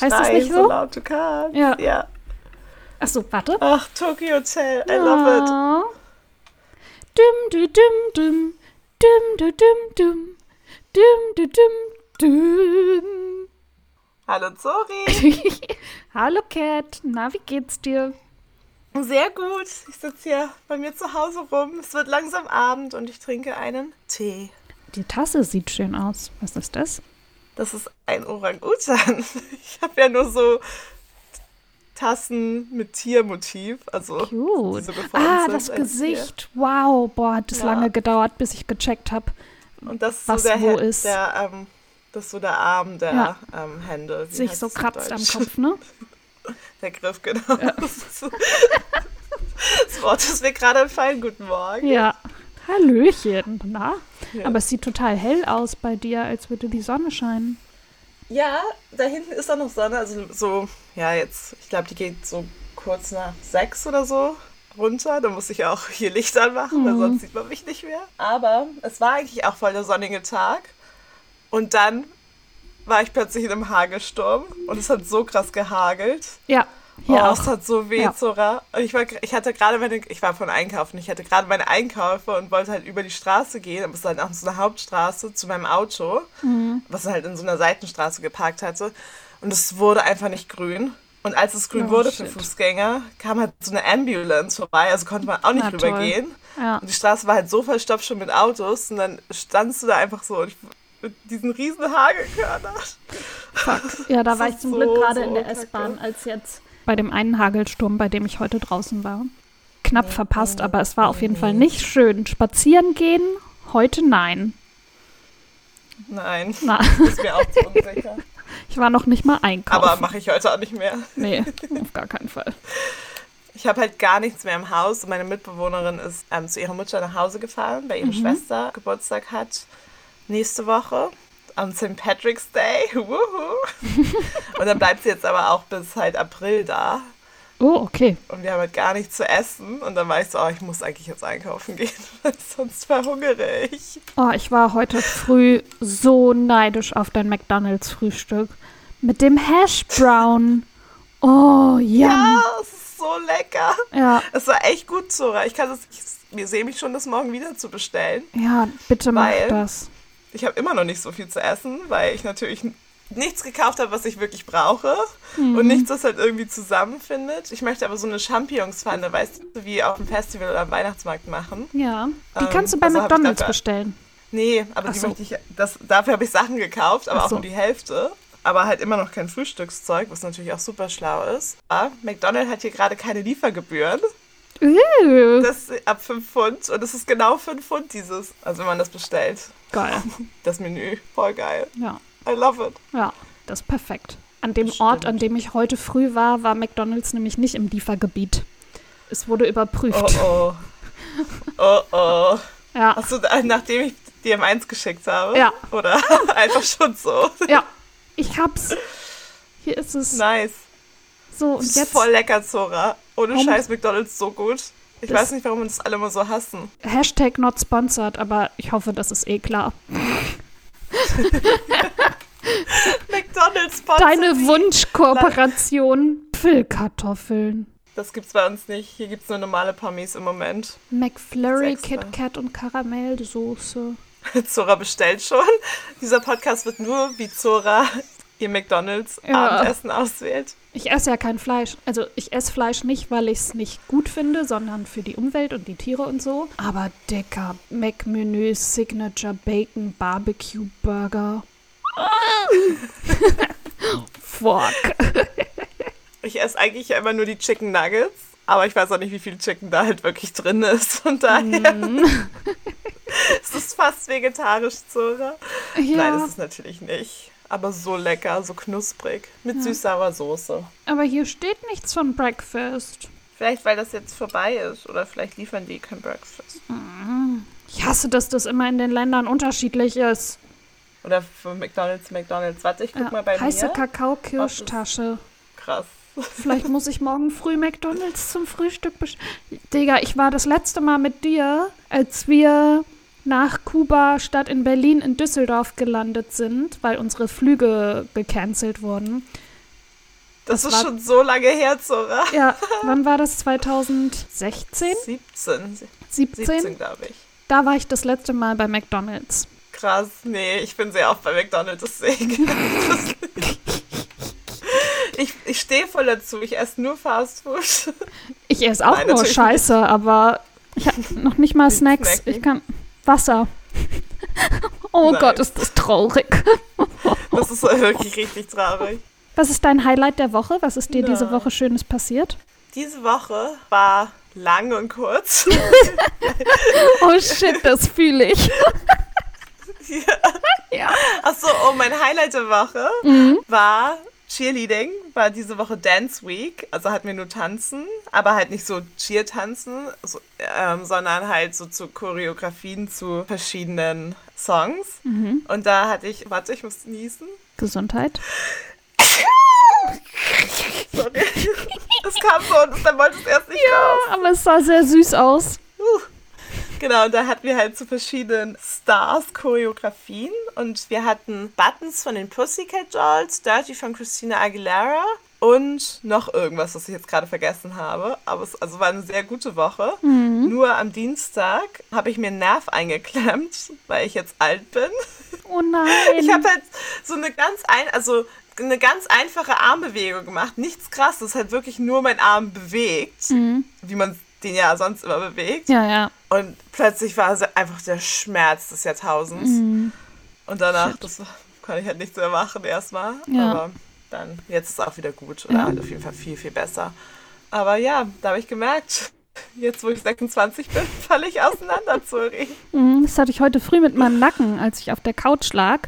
Heißt das nicht so? so laut du kannst. Ja. ja. Achso, warte. Ach, Tokyo Hotel, I love it. Dum, du, dum, dum. Dum, du, dum, dum. Dum, du, dum, dum. Hallo Zori. Hallo Cat, na, wie geht's dir? Sehr gut. Ich sitze hier bei mir zu Hause rum. Es wird langsam Abend und ich trinke einen Tee. Die Tasse sieht schön aus. Was ist das? Das ist ein Orang-Utan. Ich habe ja nur so Tassen mit Tiermotiv. Also, Cute. Ah, das Gesicht. Wow, boah, hat das Ja. lange gedauert, bis ich gecheckt habe. Tier. Und das ist was so der, wo ist. der ähm, das ist so der Arm der Ja. ähm, Hände. Wie Sich so kratzt am? Kopf, ne? Der Griff, genau. So- das Wort ist mir gerade entfallen. Guten Morgen. Ja. Hallöchen, na? Ja. Aber es sieht total hell aus bei dir, als würde die Sonne scheinen. Ja, da hinten ist auch noch Sonne. Also so, ja, jetzt, ich glaube, die geht so kurz nach sechs oder so runter. Da muss ich auch hier Licht anmachen, weil Mhm. sonst sieht man mich nicht mehr. Aber es war eigentlich auch voll der sonnige Tag. Und dann war ich plötzlich in einem Hagelsturm und es hat so krass gehagelt. Ja, oh, hier es hat so weh, Ja. Zora. Und ich, war, ich hatte gerade meine, ich war von Einkaufen, ich hatte gerade meine Einkäufe und wollte halt über die Straße gehen, aber es war dann auch so eine Hauptstraße zu meinem Auto, Mhm. was halt in so einer Seitenstraße geparkt hatte. Und es wurde einfach nicht grün. Und als es grün Oh, wurde für shit. Fußgänger, kam halt so eine Ambulance vorbei, also konnte man auch nicht Na, rübergehen. Ja. Und die Straße war halt so verstopft schon mit Autos und dann standst du da einfach so und ich, mit diesen riesen Hagelkörnern. Fuck. Ja, da war ich zum so, Glück gerade so in der. S-Bahn, als jetzt bei dem einen Hagelsturm, bei dem ich heute draußen war. Knapp verpasst, aber es war auf jeden Fall nicht schön. Spazieren gehen, heute nein. Nein, Na, das ist mir auch zu unsicher. ich war noch nicht mal einkaufen. Aber mache ich heute auch nicht mehr. Nee, auf gar keinen Fall. Ich habe halt gar nichts mehr im Haus meine Mitbewohnerin ist ähm, zu ihrer Mutter nach Hause gefahren, weil ihre Schwester Geburtstag hat nächste Woche am St. Patrick's Day. Und dann bleibt sie jetzt aber auch bis halt April da. Oh, okay. Und wir haben halt gar nichts zu essen. Und dann war ich so, oh, ich muss eigentlich jetzt einkaufen gehen, sonst verhungere ich. Oh, ich war heute früh so neidisch auf dein McDonalds-Frühstück. Mit dem Hash Brown. Oh, ja. Ja, es ist so lecker. Ja, Es war echt gut, Zora. Ich kann das, ich, ich sehe mich schon, das morgen wieder zu bestellen. ja, bitte mach das. Ich habe immer noch nicht so viel zu essen, weil ich natürlich nichts gekauft habe, was ich wirklich brauche Mhm. und nichts, das halt irgendwie zusammenfindet. Ich möchte aber so eine Championspfanne, weißt du, wie auf dem Festival oder am Weihnachtsmarkt machen. Ja. Die Ähm, kannst du bei also McDonalds bestellen. Nee, aber Ach die so. möchte ich, das, dafür habe ich Sachen gekauft, aber Ach auch so. nur die Hälfte. Aber halt immer noch kein Frühstückszeug, was natürlich auch super schlau ist. Aber McDonald's hat hier gerade keine Liefergebühren. Uh, Das ist ab 5 Pfund und es ist genau 5 Pfund dieses, also wenn man das bestellt. geil. Das Menü, voll geil. Ja, I love it. ja, das ist perfekt. An dem Das Ort, an dem ich heute früh war, war McDonalds nämlich nicht im Liefergebiet. Es wurde überprüft. Oh oh. Oh oh. Ja, Hast du, nachdem ich dir M1 geschickt habe? Ja. Oder einfach schon so? ja. Ich hab's. Hier ist es. Nice. So, Das und ist jetzt voll lecker, Zora. Ohne Warum- Scheiß McDonalds so gut. Ich Das- weiß nicht, warum uns alle immer so hassen. Hashtag not sponsored, aber ich hoffe, das ist eh klar. McDonalds sponsert Deine. Wunschkooperation. Füllkartoffeln. Das gibt's bei uns nicht. Hier gibt's nur normale Pommes im Moment. McFlurry. Kit Kat und Karamellsoße. Zora bestellt schon. Dieser Podcast wird nur, wie Zora ihr McDonalds Ja. Abendessen auswählt. Ich esse ja kein Fleisch. Also ich esse Fleisch nicht, weil ich es nicht gut finde, sondern für die Umwelt und die Tiere und so. Aber dicker Mac-Menü, Signature Bacon, Barbecue Burger. Fuck. Ich esse eigentlich ja immer nur die Chicken Nuggets, aber ich weiß auch nicht, wie viel Chicken da halt wirklich drin ist. Von daher ist es fast vegetarisch, Zora. Nein, Ja, ist es natürlich nicht. Aber so lecker, so knusprig. Mit süß-sauer Soße. aber hier steht nichts von Breakfast. Vielleicht, weil das jetzt vorbei ist. Oder vielleicht liefern die kein Breakfast. Ich hasse, dass das immer in den Ländern unterschiedlich ist. Oder für McDonalds, McDonalds. Warte, ich guck Ja, mal bei heiße mir. Kakao-Kirschtasche. Krass. Vielleicht muss ich morgen früh McDonalds zum Frühstück bestellen. Digga, ich war das letzte Mal mit dir, als wir nach Kuba statt in Berlin in Düsseldorf gelandet sind, weil unsere Flüge gecancelt wurden. Das, Das ist war- schon so lange her, Zora. Ja, wann war das? 2016? 17. 17? 17, glaube ich. Da war ich das letzte Mal bei McDonald's. Krass, nee, ich bin sehr oft bei McDonalds, deswegen. ich ich stehe voll dazu, ich esse nur Fast Food. Ich esse auch Nein, nur Scheiße, aber ich habe noch nicht mal Nicht Snacks. snacken. Ich kann Wasser. Oh Nein. Gott, ist das traurig. Das ist wirklich richtig traurig. Was ist dein Highlight der Woche? Was ist dir diese Nein. Woche Schönes passiert? Diese Woche war lang und kurz. Oh shit, das fühle ich. ja. Ja. Achso, oh, mein Highlight der Woche Mhm. war Cheerleading, war diese Woche Dance Week. Also hatten wir nur tanzen, aber halt nicht so Cheer-Tanzen, so, ähm, sondern halt so zu Choreografien zu verschiedenen Songs. Mhm. Und da hatte ich, warte, ich muss niesen. Gesundheit. Sorry. Das kam so und dann wollte es erst nicht raus. Aber es sah sehr süß aus. Uh. Genau, und da hatten wir halt zu verschiedenen Stars Choreografien und wir hatten Buttons von den Pussycat Dolls, Dirty von Christina Aguilera und noch irgendwas, was ich jetzt gerade vergessen habe. Aber es also war eine sehr gute Woche. Nur am Dienstag habe ich mir einen Nerv eingeklemmt, weil ich jetzt alt bin. Oh nein. Ich habe halt so eine ganz ein, also eine ganz einfache Armbewegung gemacht. Nichts krasses, halt wirklich nur mein Arm bewegt, wie man den ja sonst immer bewegt. ja, ja. Und plötzlich war es einfach der Schmerz des Jahrtausends. Mhm. Und danach, Shit. das konnte ich halt nichts mehr machen erstmal. Ja. Aber dann, jetzt ist es auch wieder gut. Oder Ja. halt auf jeden Fall viel, viel besser. Aber ja, da habe ich gemerkt, jetzt wo ich 26 bin, falle ich auseinander, Zuri. Mhm, Das hatte ich heute früh mit meinem Nacken, als ich auf der Couch lag.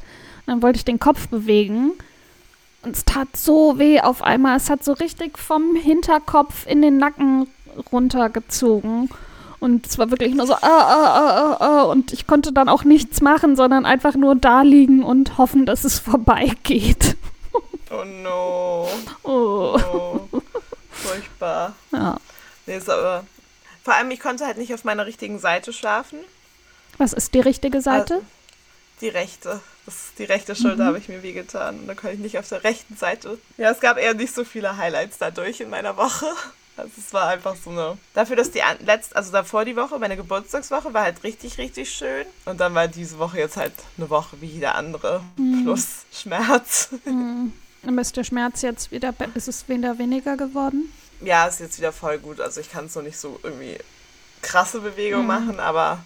Dann wollte ich den Kopf bewegen. Und es tat so weh auf einmal. Es hat so richtig vom Hinterkopf in den Nacken runtergezogen. Und es war wirklich nur so, ah, ah, ah, ah, ah. Und ich konnte dann auch nichts machen, sondern einfach nur da liegen und hoffen, dass es vorbeigeht. Oh no. Oh. Oh. Furchtbar. Ja. Nee, ist aber. Vor allem, ich konnte halt nicht auf meiner richtigen Seite schlafen. Was ist die richtige Seite? Die rechte. Das die rechte Schulter habe ich mir wehgetan. Und da konnte ich nicht auf der rechten Seite. Ja, es gab eher nicht so viele Highlights dadurch in meiner Woche. Also es war einfach so eine. Dafür, dass die an- letzt, also davor die Woche, meine Geburtstagswoche, war halt richtig, richtig schön. Und dann war diese Woche jetzt halt eine Woche wie jede andere. Plus Schmerz. Hm. Ist der Schmerz jetzt wieder, ist es wieder weniger geworden? Ja, ist jetzt wieder voll gut. Also ich kann es noch nicht so irgendwie krasse Bewegungen machen, aber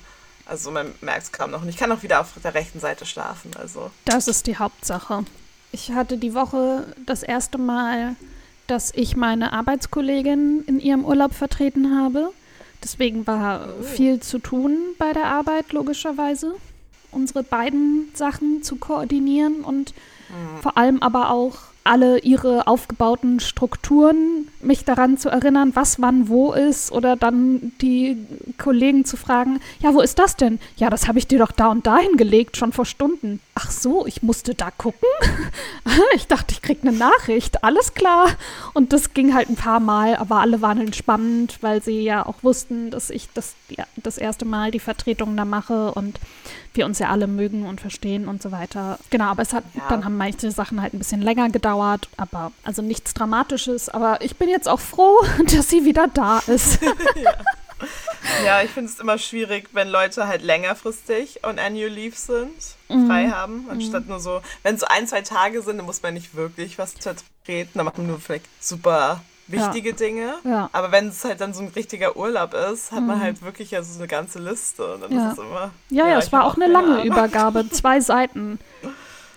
also man merkt es kaum noch. Und ich kann auch wieder auf der rechten Seite schlafen. Also Das ist die Hauptsache. Ich hatte die Woche das erste Mal, dass ich meine Arbeitskollegin in ihrem Urlaub vertreten habe. Deswegen war viel zu tun bei der Arbeit, logischerweise. Unsere beiden Sachen zu koordinieren und vor allem aber auch alle ihre aufgebauten Strukturen, mich daran zu erinnern, was wann wo ist oder dann die Kollegen zu fragen, ja, wo ist das denn? Ja, das habe ich dir doch da und dahin gelegt, schon vor Stunden. Ach so, ich musste da gucken? ich dachte, ich krieg eine Nachricht, alles klar. Und das ging halt ein paar Mal, aber alle waren entspannt, weil sie ja auch wussten, dass ich das, ja, das erste Mal die Vertretung da mache und wir uns ja alle mögen und verstehen und so weiter. Genau, aber es hat, Ja. dann haben manche Sachen halt ein bisschen länger gedauert, aber also nichts Dramatisches. Aber ich bin jetzt auch froh, dass sie wieder da ist. Ja, ich finde es immer schwierig, wenn Leute halt längerfristig on Annual Leave sind, frei haben, anstatt nur so, wenn so ein, zwei Tage sind, dann muss man nicht wirklich was vertreten, dann macht man nur vielleicht super wichtige Dinge. Ja. Aber wenn es halt dann so ein richtiger Urlaub ist, hat man halt wirklich ja so eine ganze Liste und dann Ja. ist es immer. Ja, ja, es war auch eine lange Ahnung. Übergabe, zwei Seiten.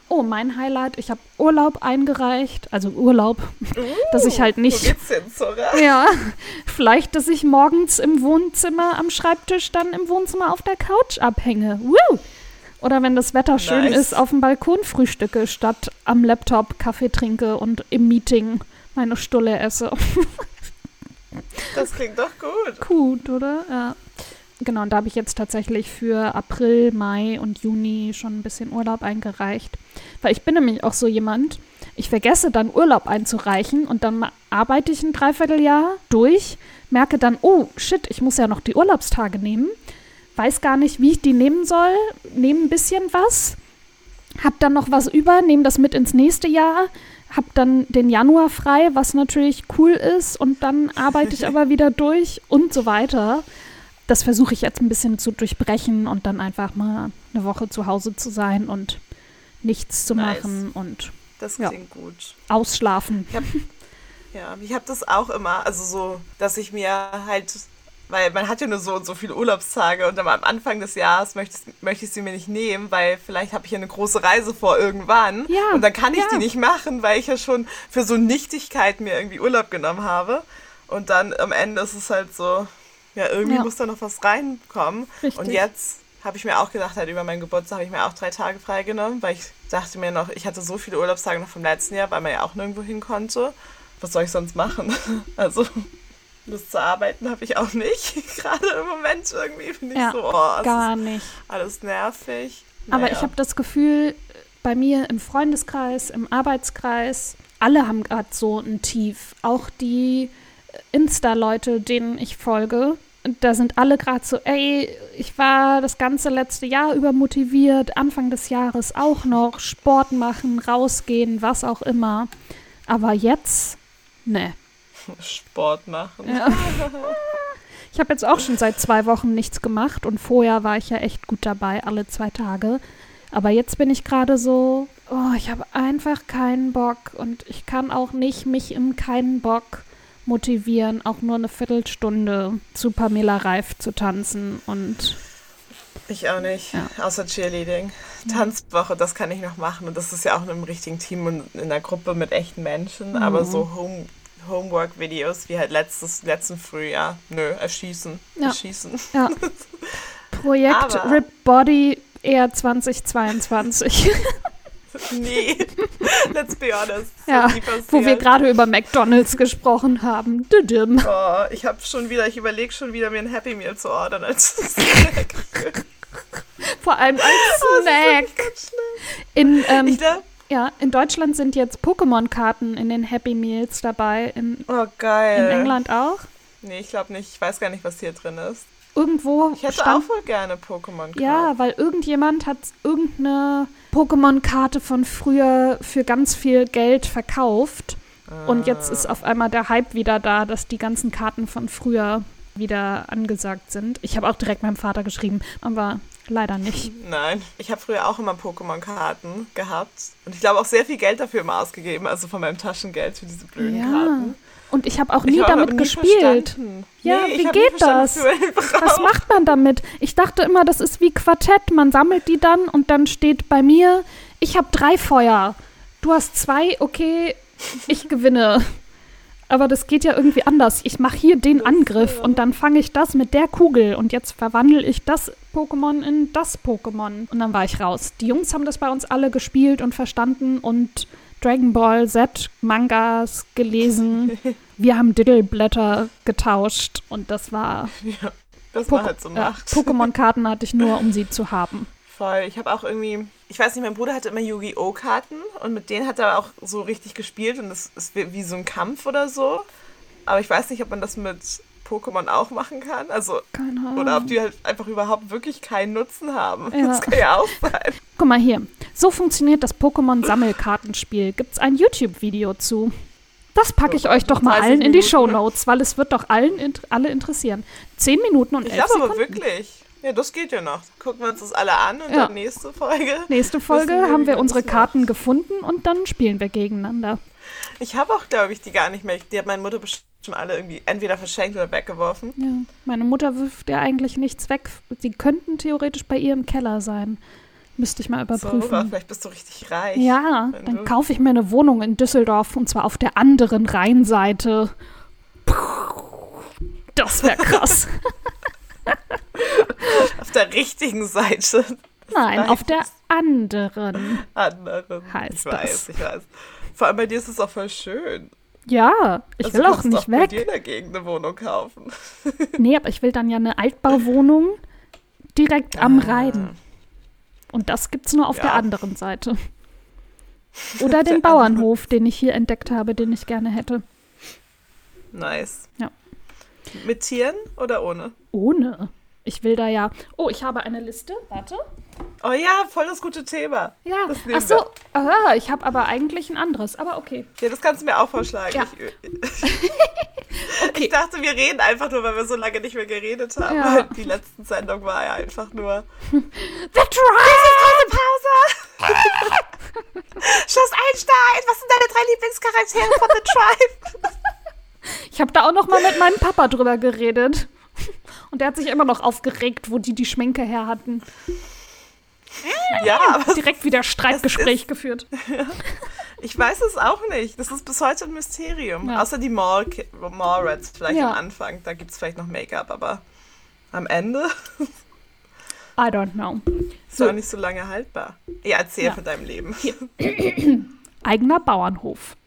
Oh, mein Highlight, ich habe Urlaub eingereicht, also Urlaub, dass ich halt Wo nicht geht's hin, Zora? Ja, vielleicht, dass ich morgens im Wohnzimmer am Schreibtisch dann im Wohnzimmer auf der Couch abhänge. Woo! Oder wenn das Wetter schön Nice. ist, auf dem Balkon frühstücke, statt am Laptop Kaffee trinke und im Meeting meine Stulle esse. Das klingt doch gut. Gut, oder? Ja. Genau, und da habe ich jetzt tatsächlich für April, Mai und Juni schon ein bisschen Urlaub eingereicht. Weil ich bin nämlich auch so jemand, ich vergesse dann Urlaub einzureichen und dann arbeite ich ein Dreivierteljahr durch, merke dann, oh shit, ich muss ja noch die Urlaubstage nehmen, weiß gar nicht, wie ich die nehmen soll, nehme ein bisschen was, hab dann noch was über, nehme das mit ins nächste Jahr, habe dann den Januar frei, was natürlich cool ist, und dann arbeite ich aber wieder durch und so weiter. Das versuche ich jetzt ein bisschen zu durchbrechen und dann einfach mal eine Woche zu Hause zu sein und nichts zu Nice. machen und Das Ja. klingt gut. ausschlafen. Ich hab, ja, ich habe das auch immer, also so, dass ich mir halt, weil man hat ja nur so und so viele Urlaubstage und dann am Anfang des Jahres möchte, ich- möchte ich sie mir nicht nehmen, weil vielleicht habe ich ja eine große Reise vor irgendwann Ja, und dann kann ich ja. die nicht machen, weil ich ja schon für so Nichtigkeit mir irgendwie Urlaub genommen habe und dann am Ende ist es halt so, ja, irgendwie Ja. muss da noch was reinkommen Richtig. und jetzt habe ich mir auch gedacht, halt über meinen Geburtstag habe ich mir auch drei Tage freigenommen, weil ich dachte mir noch, ich hatte so viele Urlaubstage noch vom letzten Jahr, weil man ja auch nirgendwo hin konnte. Was soll ich sonst machen? Also, Lust zu arbeiten habe ich auch nicht. Gerade im Moment irgendwie finde ich Ja, so, oh, Gar nicht. alles nervig. Aber Naja. ich habe das Gefühl, bei mir im Freundeskreis, im Arbeitskreis, alle haben gerade so ein Tief. Auch die Insta-Leute, denen ich folge, da sind alle gerade so, ey, ich war das ganze letzte Jahr über motiviert, Anfang des Jahres auch noch, Sport machen, rausgehen, was auch immer. Aber jetzt, ne. Sport machen. Ja. Ich habe jetzt auch schon seit zwei Wochen nichts gemacht und vorher war ich ja echt gut dabei, alle zwei Tage. Aber jetzt bin ich gerade so, oh, ich habe einfach keinen Bock und ich kann auch nicht mich im keinen Bock motivieren, auch nur eine Viertelstunde zu Pamela Reif zu tanzen und Ich auch nicht, Ja. außer Cheerleading. Tanzwoche, das kann ich noch machen. Und das ist ja auch in einem richtigen Team und in einer Gruppe mit echten Menschen. Aber Mhm. so Home, Homework-Videos wie halt letztes, letzten Frühjahr, nö, erschießen. Ja. Erschießen. ja. Projekt Aber- Rip Body eher 2022. nee, let's be honest. Ja, wo wir gerade über McDonalds gesprochen haben. Düdüm. Oh, ich habe schon wieder, ich überlege schon wieder, mir ein Happy Meal zu ordern als Snack. Vor allem als Oh, Snack. schlimm. In, ähm, Ich glaub, Ja, in Deutschland sind jetzt Pokémon-Karten in den Happy Meals dabei. In, oh geil. in England auch. Nee, ich glaube nicht. Ich weiß gar nicht, was hier drin ist. Irgendwo Ich hätte stand. auch wohl gerne Pokémon-Karten. Ja, weil irgendjemand hat irgendeine Pokémon-Karte von früher für ganz viel Geld verkauft. Und jetzt ist auf einmal der Hype wieder da, dass die ganzen Karten von früher wieder angesagt sind. Ich habe auch direkt meinem Vater geschrieben, aber leider nicht. Nein, ich habe früher auch immer Pokémon-Karten gehabt. Und ich glaube auch sehr viel Geld dafür immer ausgegeben, also von meinem Taschengeld für diese blöden Ja. Karten. Und ich habe auch nie hab damit nie gespielt. verstanden. Ja, nee, wie geht das? Was macht man damit? Ich dachte immer, das ist wie Quartett. Man sammelt die dann und dann steht bei mir, ich habe drei Feuer. Du hast zwei, okay, ich gewinne. Aber das geht ja irgendwie anders. Ich mache hier den Angriff und dann fange ich das mit der Kugel und jetzt verwandle ich das Pokémon in das Pokémon. Und dann war ich raus. Die Jungs haben das bei uns alle gespielt und verstanden und Dragon Ball Z Mangas gelesen. Wir haben Diddleblätter getauscht und das war Ja, was Pok- man halt so ja, macht. Pokémon-Karten hatte ich nur, um sie zu haben. Voll. Ich habe auch irgendwie, ich weiß nicht, mein Bruder hatte immer Yu-Gi-Oh! Karten und mit denen hat er auch so richtig gespielt und das ist wie so ein Kampf oder so. Aber ich weiß nicht, ob man das mit Pokémon auch machen kann. Also, Keine Ahnung. oder ob die halt einfach überhaupt wirklich keinen Nutzen haben. Ja. Das kann ja auch sein. Guck mal hier. So funktioniert das Pokémon-Sammelkartenspiel. Gibt's ein YouTube-Video zu. Das packe ich Oh euch doch mal 30 allen in die Minuten. Shownotes, weil es wird doch allen alle interessieren. Zehn Minuten und Ich elf glaube aber wirklich. Ja, das geht ja noch. Gucken wir uns das alle an und Ja. dann nächste Folge. Nächste Folge wir, haben wir unsere Karten gefunden und dann spielen wir gegeneinander. Ich habe auch, glaube ich, die gar nicht mehr. Die hat meine Mutter bestimmt schon alle irgendwie entweder verschenkt oder weggeworfen. Ja. Meine Mutter wirft ja eigentlich nichts weg. Sie könnten theoretisch bei ihr im Keller sein. Müsste ich mal So, überprüfen. vielleicht bist du richtig reich. Ja, dann kaufe ich mir eine Wohnung in Düsseldorf und zwar auf der anderen Rheinseite. Das wäre krass. Auf der richtigen Seite. Nein, Nein. auf der anderen. anderen. Heißt ich weiß, das. ich weiß. Vor allem bei dir ist es auch voll schön. Ja, ich Also will auch nicht bei dir weg. in der Gegend eine Wohnung kaufen. Nee, aber ich will dann ja eine Altbauwohnung direkt am Ah. Rhein. Und das gibt's nur auf Ja. der anderen Seite. Oder Der den Bauernhof, den ich hier entdeckt habe, den ich gerne hätte. Nice. Ja. Mit Tieren oder ohne? Ohne. Ich will da ja. Oh, ich habe eine Liste. Warte. Oh ja, voll das gute Thema. Ja, ach so. Ah, ich habe aber eigentlich ein anderes, aber okay. Ja, das kannst du mir auch vorschlagen. Ja. Ich, Okay. ich dachte, wir reden einfach nur, weil wir so lange nicht mehr geredet haben. Ja. Die letzten Sendung war ja einfach nur. The Tribe! Pause! Schloss Einstein, was sind deine drei Lieblingscharaktere von The Tribe? Ich habe da auch noch mal mit meinem Papa drüber geredet. Und der hat sich immer noch aufgeregt, wo die die Schminke her hatten. Ja, Direkt wieder Streitgespräch geführt. ich weiß es auch nicht. Das ist bis heute ein Mysterium. Ja. Außer die Mall Mallrats vielleicht Ja. am Anfang. Da gibt es vielleicht noch Make-up, aber am Ende I don't know. ist So. auch nicht so lange haltbar. Ja, erzähl Ja. von deinem Leben. Eigener Bauernhof.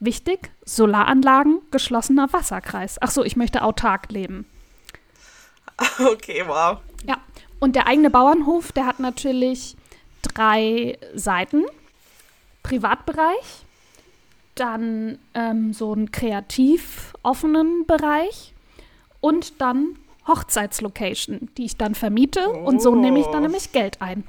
Wichtig, Solaranlagen, geschlossener Wasserkreis. Ach so, ich möchte autark leben. Okay, wow. Ja, und der eigene Bauernhof, der hat natürlich drei Seiten. Privatbereich, dann ähm, so einen kreativ offenen Bereich und dann Hochzeitslocation, die ich dann vermiete und so Oh. nehme ich dann nämlich Geld ein.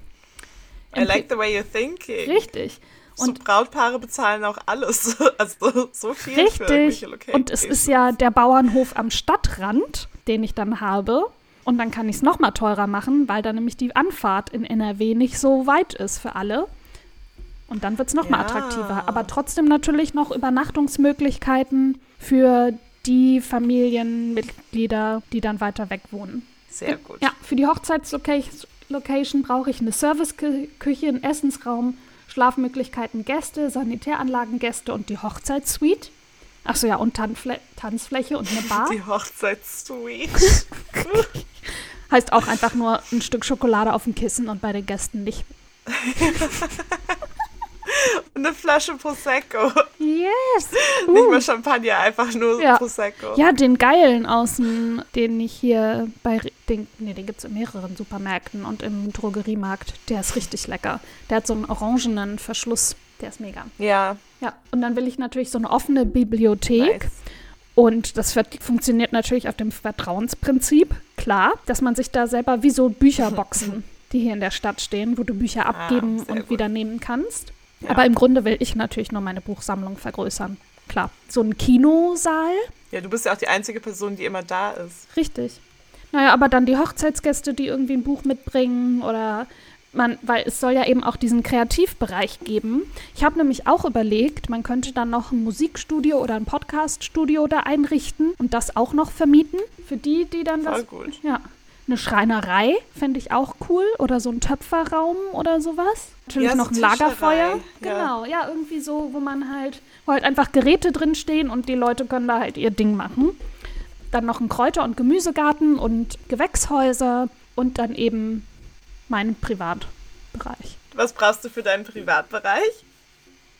I like the way you're thinking. Richtig. So Und Brautpaare bezahlen auch alles. Also so viel für Richtig. irgendwelche Locations. Und es ist ja der Bauernhof am Stadtrand, den ich dann habe. Und dann kann ich es nochmal teurer machen, weil dann nämlich die Anfahrt in NRW nicht so weit ist für alle. Und dann wird es nochmal Ja. attraktiver. Aber trotzdem natürlich noch Übernachtungsmöglichkeiten für die Familienmitglieder, die dann weiter weg wohnen. Sehr gut. Ja, für die Hochzeitslocation brauche ich eine Serviceküche, einen Essensraum, Schlafmöglichkeiten, Gäste, Sanitäranlagen, Gäste und die Hochzeitssuite. Achso, ja, und Tanzflä Tanzfläche und eine Bar. Die Hochzeitssuite. Heißt auch einfach nur ein Stück Schokolade auf dem Kissen und bei den Gästen nicht. Eine Flasche Prosecco. Yes! Nicht mal Champagner, einfach nur Ja. Prosecco. Ja, den geilen außen, den ich hier bei, den, nee, den gibt es in mehreren Supermärkten und im Drogeriemarkt. Der ist richtig lecker. Der hat so einen orangenen Verschluss. Der ist mega. Ja, Ja, und dann will ich natürlich so eine offene Bibliothek. nice. Und das funktioniert natürlich auf dem Vertrauensprinzip. Klar, dass man sich da selber wie so Bücherboxen, die hier in der Stadt stehen, wo du Bücher abgeben Ah, und gut. wieder nehmen kannst. Ja. Aber im Grunde will ich natürlich nur meine Buchsammlung vergrößern. Klar, so ein Kinosaal, Ja, du bist ja auch die einzige Person, die immer da ist. richtig. Naja, aber dann die Hochzeitsgäste, die irgendwie ein Buch mitbringen oder man, weil es soll ja eben auch diesen Kreativbereich geben. Ich habe nämlich auch überlegt, man könnte dann noch ein Musikstudio oder ein Podcaststudio da einrichten und das auch noch vermieten für die, die dann Voll was. gut. Ja. Eine Schreinerei fände ich auch cool oder so ein Töpferraum oder sowas. Natürlich Ja, noch ein Lagerfeuer. ja. Genau, ja, irgendwie so, wo man halt, wo halt einfach Geräte drin stehen und die Leute können da halt ihr Ding machen. Dann noch ein Kräuter- und Gemüsegarten und Gewächshäuser und dann eben mein Privatbereich. Was brauchst du für deinen Privatbereich?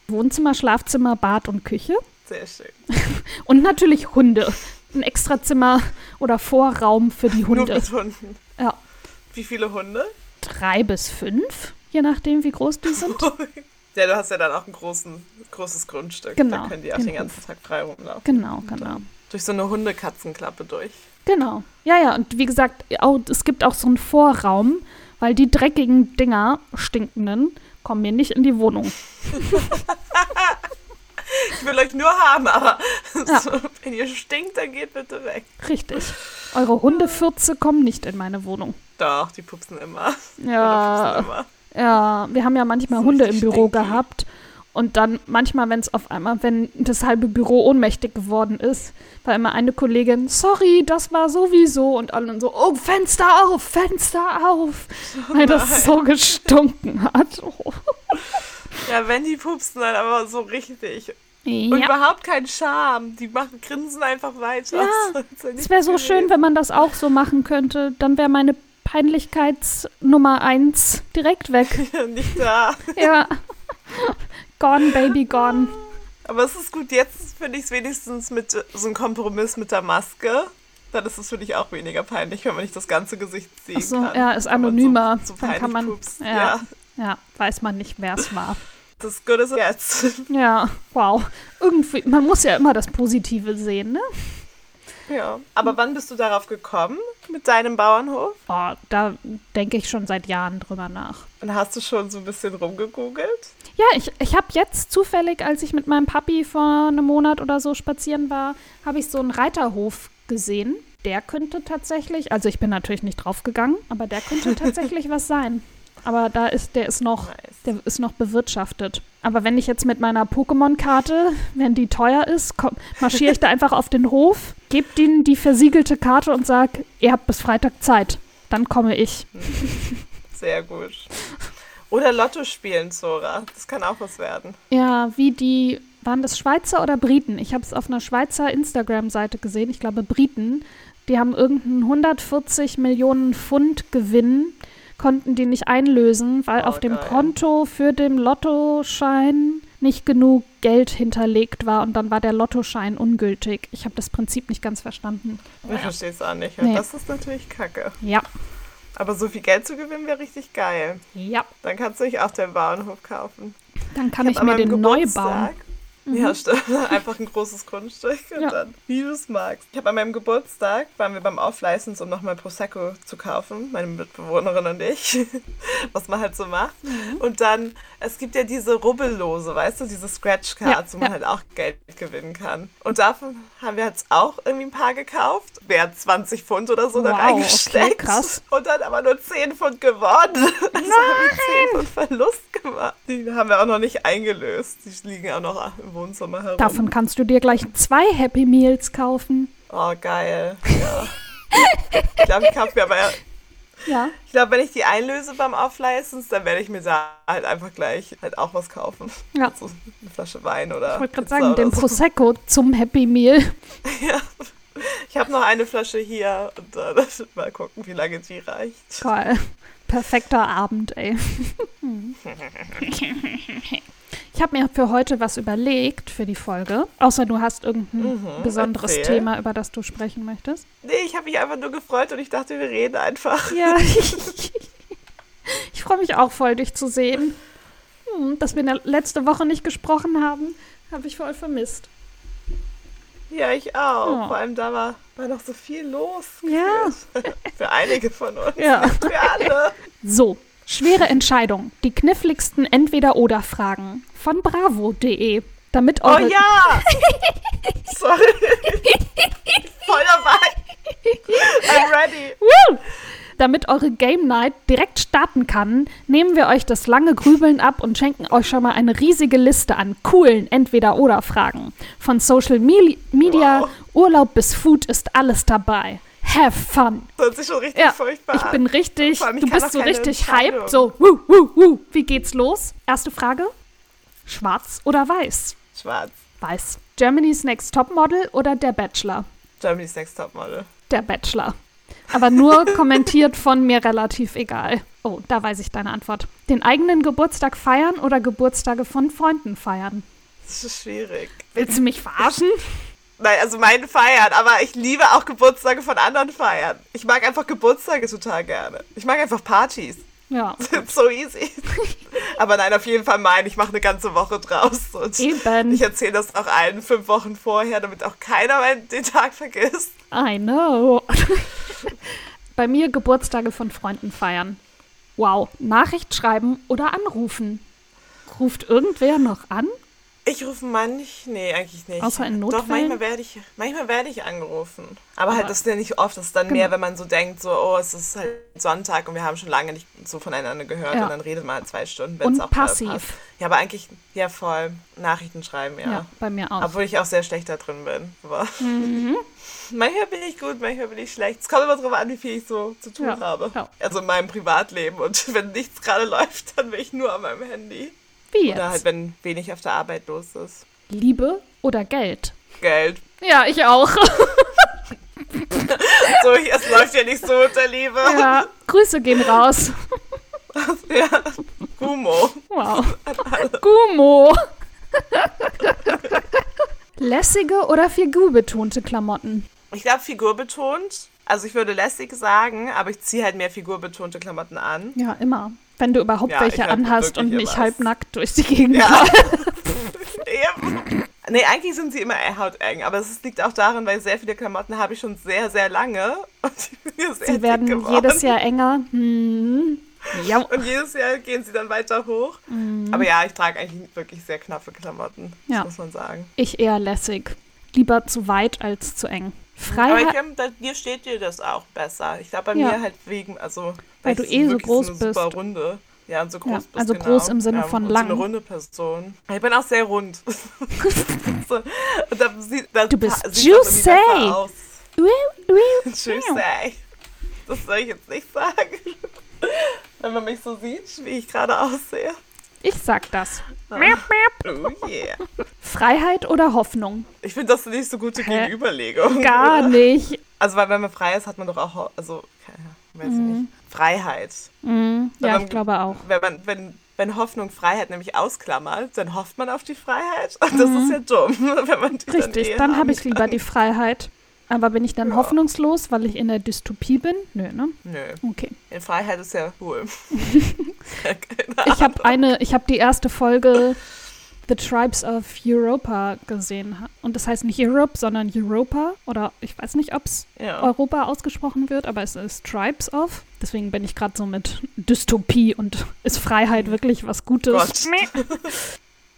Wohnzimmer, Schlafzimmer, Bad und Küche. Sehr schön. Und natürlich Hunde. Ein Extrazimmer oder Vorraum für die Nur Hunde. mit Hunden. Ja. Wie viele Hunde? Drei bis fünf, je nachdem, wie groß die sind. Ja, du hast ja dann auch ein großen, großes Grundstück. Genau, Da können die auch den den ganzen Tag frei rumlaufen. Genau, genau. Durch so eine Hundekatzenklappe durch. Genau. Ja, ja, und wie gesagt, auch, es gibt auch so einen Vorraum, weil die dreckigen Dinger, stinkenden, kommen mir nicht in die Wohnung. Ich will euch nur haben, aber Ja. so, wenn ihr stinkt, dann geht bitte weg. Richtig. Eure Hundefürze kommen nicht in meine Wohnung. Doch, die pupsen immer. Ja, pupsen immer. ja, wir haben ja manchmal Hunde im Büro stinky. gehabt. Und dann manchmal, wenn es auf einmal, wenn das halbe Büro ohnmächtig geworden ist, war immer eine Kollegin, sorry, das war sowieso. Und alle so, oh, Fenster auf, Fenster auf. Weil das so gestunken hat. Oh. Ja, wenn die pupsen, dann aber so richtig. Und Ja. überhaupt kein Charme. Die machen, grinsen einfach weiter. Ja, Es wäre so schön, wenn man das auch so machen könnte. Dann wäre meine Peinlichkeitsnummer eins direkt weg. Nicht da. Ja. Gone, baby, gone. Aber es ist gut, jetzt finde ich es wenigstens mit äh, so einem Kompromiss mit der Maske. Dann ist es für dich auch weniger peinlich, wenn man nicht das ganze Gesicht sehen Ach so, kann. ja, ist anonymer. So, so Dann kann man- ja. Ja. Ja, weiß man nicht, wer es war. Das ist good as it gets. Ja, wow. Irgendwie, man muss ja immer das Positive sehen, ne? Ja. Aber wann bist du darauf gekommen mit deinem Bauernhof? Oh, da denke ich schon seit Jahren drüber nach. Und hast du schon so ein bisschen rumgegoogelt? Ja, ich, ich habe jetzt zufällig, als ich mit meinem Papi vor einem Monat oder so spazieren war, habe ich so einen Reiterhof gesehen. Der könnte tatsächlich, also ich bin natürlich nicht draufgegangen, aber der könnte tatsächlich was sein. Aber da ist, der ist noch, Nice. der ist noch bewirtschaftet. Aber wenn ich jetzt mit meiner Pokémon-Karte, wenn die teuer ist, komm, marschiere ich da einfach auf den Hof, gebe denen die versiegelte Karte und sag, ihr habt bis Freitag Zeit. Dann komme ich. Sehr gut. Oder Lotto spielen, Zora. Das kann auch was werden. Ja, wie die, waren das Schweizer oder Briten? Ich habe es auf einer Schweizer Instagram-Seite gesehen, ich glaube Briten. Die haben irgendeinen 140 Millionen Pfund Gewinn, konnten die nicht einlösen, weil Oh, auf dem geil. Konto für den Lottoschein nicht genug Geld hinterlegt war und dann war der Lottoschein ungültig. Ich habe das Prinzip nicht ganz verstanden. Ich verstehe es auch nicht. Nee. Das ist natürlich kacke. Ja, Aber so viel Geld zu gewinnen wäre richtig geil. ja. Dann kannst du dich auch den Bauernhof kaufen. Dann kann ich, an mir den neu Geburtstag- bauen. Ja, stimmt. Einfach ein großes Grundstück und Ja. dann, wie du es magst. Ich habe an meinem Geburtstag, waren wir beim Aufleistens, um nochmal Prosecco zu kaufen, meine Mitbewohnerin und ich, was man halt so macht. Mhm. Und dann, es gibt ja diese Rubbellose, weißt du, diese Scratch-Cards, Ja, wo man ja. halt auch Geld gewinnen kann. Und davon haben wir jetzt auch irgendwie ein paar gekauft. Wer hat 20 Pfund oder so da Wow, reingesteckt. okay, krass. Und dann aber nur 10 Pfund gewonnen. Also haben wir 10 Pfund Verlust gemacht. Die haben wir auch noch nicht eingelöst. Die liegen auch noch im Wohnzimmer herum. Davon kannst du dir gleich zwei Happy Meals kaufen. Oh, geil. Ja. ich glaube, ich kaufe mir aber. Ja. Ich glaube, wenn ich die einlöse beim Aufleistens, dann werde ich mir da halt einfach gleich halt auch was kaufen. Ja. So eine Flasche Wein oder. Ich wollte gerade sagen, den so. Prosecco zum Happy Meal. Ja. Ich habe noch eine Flasche hier und äh, mal gucken, wie lange die reicht. Geil. Perfekter Abend, ey. Ich habe mir für heute was überlegt für die Folge. Außer du hast irgendein Mhm, besonderes erzähl. Thema, über das du sprechen möchtest. Nee, ich habe mich einfach nur gefreut und ich dachte, wir reden einfach. Ja. ich freue mich auch voll, dich zu sehen. Hm, dass wir ne- letzte Woche nicht gesprochen haben, habe ich voll vermisst. Ja, ich auch. Oh. Vor allem da war, war noch so viel los. Ja. Für einige von uns. Ja. Für alle. So, schwere Entscheidung. Die kniffligsten Entweder-Oder-Fragen von bravo.de. Damit Oh eure ja! Sorry. Voll dabei. I'm ready. Woo! Damit eure Game Night direkt starten kann, nehmen wir euch das lange Grübeln ab und schenken euch schon mal eine riesige Liste an coolen Entweder-Oder-Fragen. Von Social Me Media, Wow. Urlaub bis Food ist alles dabei. Have fun! Das hört sich schon richtig Ja, furchtbar ich bin richtig, allem, ich du bist so richtig hyped, so wuh, wuh, wuh. Wie geht's los? Erste Frage, schwarz oder weiß? Schwarz. Weiß. Germany's Next Topmodel oder Der Bachelor? Germany's Next Topmodel. Der Bachelor. Aber nur kommentiert von mir relativ egal. Oh, da weiß ich deine Antwort. Den eigenen Geburtstag feiern oder Geburtstage von Freunden feiern? Das ist schwierig. Willst du mich verarschen? Nein, also meinen feiern, aber ich liebe auch Geburtstage von anderen feiern. Ich mag einfach Geburtstage total gerne. Ich mag einfach Partys. Ja, so easy. aber nein, auf jeden Fall meinen. Ich mache eine ganze Woche draus. Und eben. ich erzähle das auch allen fünf Wochen vorher, damit auch keiner den Tag vergisst. I know. Bei mir Geburtstage von Freunden feiern. Wow, Nachricht schreiben oder anrufen. Ruft irgendwer noch an? Ich rufe manch, nee, eigentlich nicht. Außer in Doch, Notfällen? manchmal werde ich, manchmal werde ich angerufen. Aber, halt, Aber- das ist ja nicht oft. Das ist dann Genau. mehr, wenn man so denkt, so, oh, es ist halt Sonntag und wir haben schon lange nicht so voneinander gehört Ja. und dann redet man halt zwei Stunden, wenn es auch passiv. passt. Ja, aber eigentlich, ja voll, Nachrichten schreiben, ja. Ja, bei mir auch. Obwohl ich auch sehr schlecht da drin bin. Aber Mhm. manchmal bin ich gut, manchmal bin ich schlecht. Es kommt immer drauf an, wie viel ich so zu tun Ja, habe. ja. Also in meinem Privatleben. Und wenn nichts gerade läuft, dann bin ich nur an meinem Handy. Wie Oder halt, jetzt? wenn wenig auf der Arbeit los ist. Liebe oder Geld? Geld. Ja, ich auch. So, es läuft ja nicht so mit der Liebe. ja, Grüße gehen raus. Ja. Humo. Wow. Gumo. Lässige oder figurbetonte Klamotten? Ich glaube, figurbetont. Also ich würde lässig sagen, aber ich ziehe halt mehr figurbetonte Klamotten an. Ja, immer. Wenn du überhaupt Ja, welche anhast und nicht halbnackt durch die Gegend Ja. Nee, eigentlich sind sie immer hauteng, aber es liegt auch daran, weil sehr viele Klamotten habe ich schon sehr, sehr lange. Sie werden jedes Jahr enger. Hm. Ja. Und jedes Jahr gehen sie dann weiter hoch. Aber ja, ich trage eigentlich wirklich sehr knappe Klamotten, das Ja. muss man sagen. Ich eher lässig. Lieber zu weit als zu eng. Aber ich Freiheit. da- dir steht dir das auch besser. Ich glaube, bei Ja. mir halt wegen, also Weil ich du so eh so groß eine super bist. runde. Ja, und so groß Ja, bist, also genau. groß im Sinne ja, von und So lang. eine runde Person. Ich bin auch sehr rund. so, und da sieht, da Du bist juicy. Juicy. Das soll ich jetzt nicht sagen. Wenn man mich so sieht, wie ich gerade aussehe. Ich sag das. Miep. Oh yeah. Freiheit oder Hoffnung? Ich finde das nicht so gute Hä? Gegenüberlegung. Gar nicht. Also, weil wenn man frei ist, hat man doch auch, also, keine, weiß ich nicht, Freiheit. Mhm. Ja, Wenn ich glaube auch. Wenn, man, wenn, wenn Hoffnung Freiheit nämlich ausklammert, dann hofft man auf die Freiheit. Und das ist ja dumm, wenn man die Mhm. Richtig, eh dann habe ich lieber die Freiheit. Aber bin ich dann Ja. hoffnungslos, weil ich in der Dystopie bin? Nö, ne? Nö, Okay. in Freiheit ist ja cool. Ich habe eine, ich habe die erste Folge The Tribes of Europa gesehen. Und das heißt nicht Europe, sondern Europa. Oder ich weiß nicht, ob es ja. Europa ausgesprochen wird, aber es ist Tribes of. Deswegen bin ich gerade so mit Dystopie und ist Freiheit wirklich was Gutes?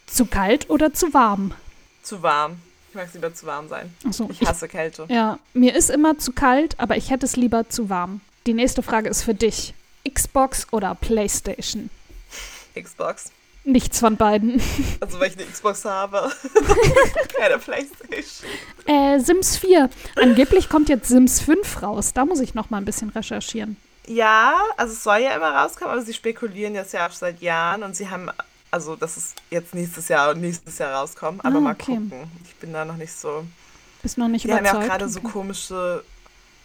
Zu kalt oder zu warm? Zu warm. Ich mag es lieber zu warm sein. Achso, Ich hasse Kälte. ja, mir ist immer zu kalt, aber ich hätte es lieber zu warm. Die nächste Frage ist für dich. Xbox oder PlayStation? Xbox. Nichts von beiden. Also, weil ich eine Xbox habe. Keine Playstation. Äh, Sims 4. Angeblich kommt jetzt Sims 5 raus. Da muss ich noch mal ein bisschen recherchieren. Ja, also es soll ja immer rauskommen, aber sie spekulieren jetzt ja auch seit Jahren und sie haben, also dass es jetzt nächstes Jahr und nächstes Jahr rauskommt, aber Ah, mal okay. gucken. Ich bin da noch nicht so. Bist noch nicht Die haben ja überzeugt? auch gerade so Okay. komische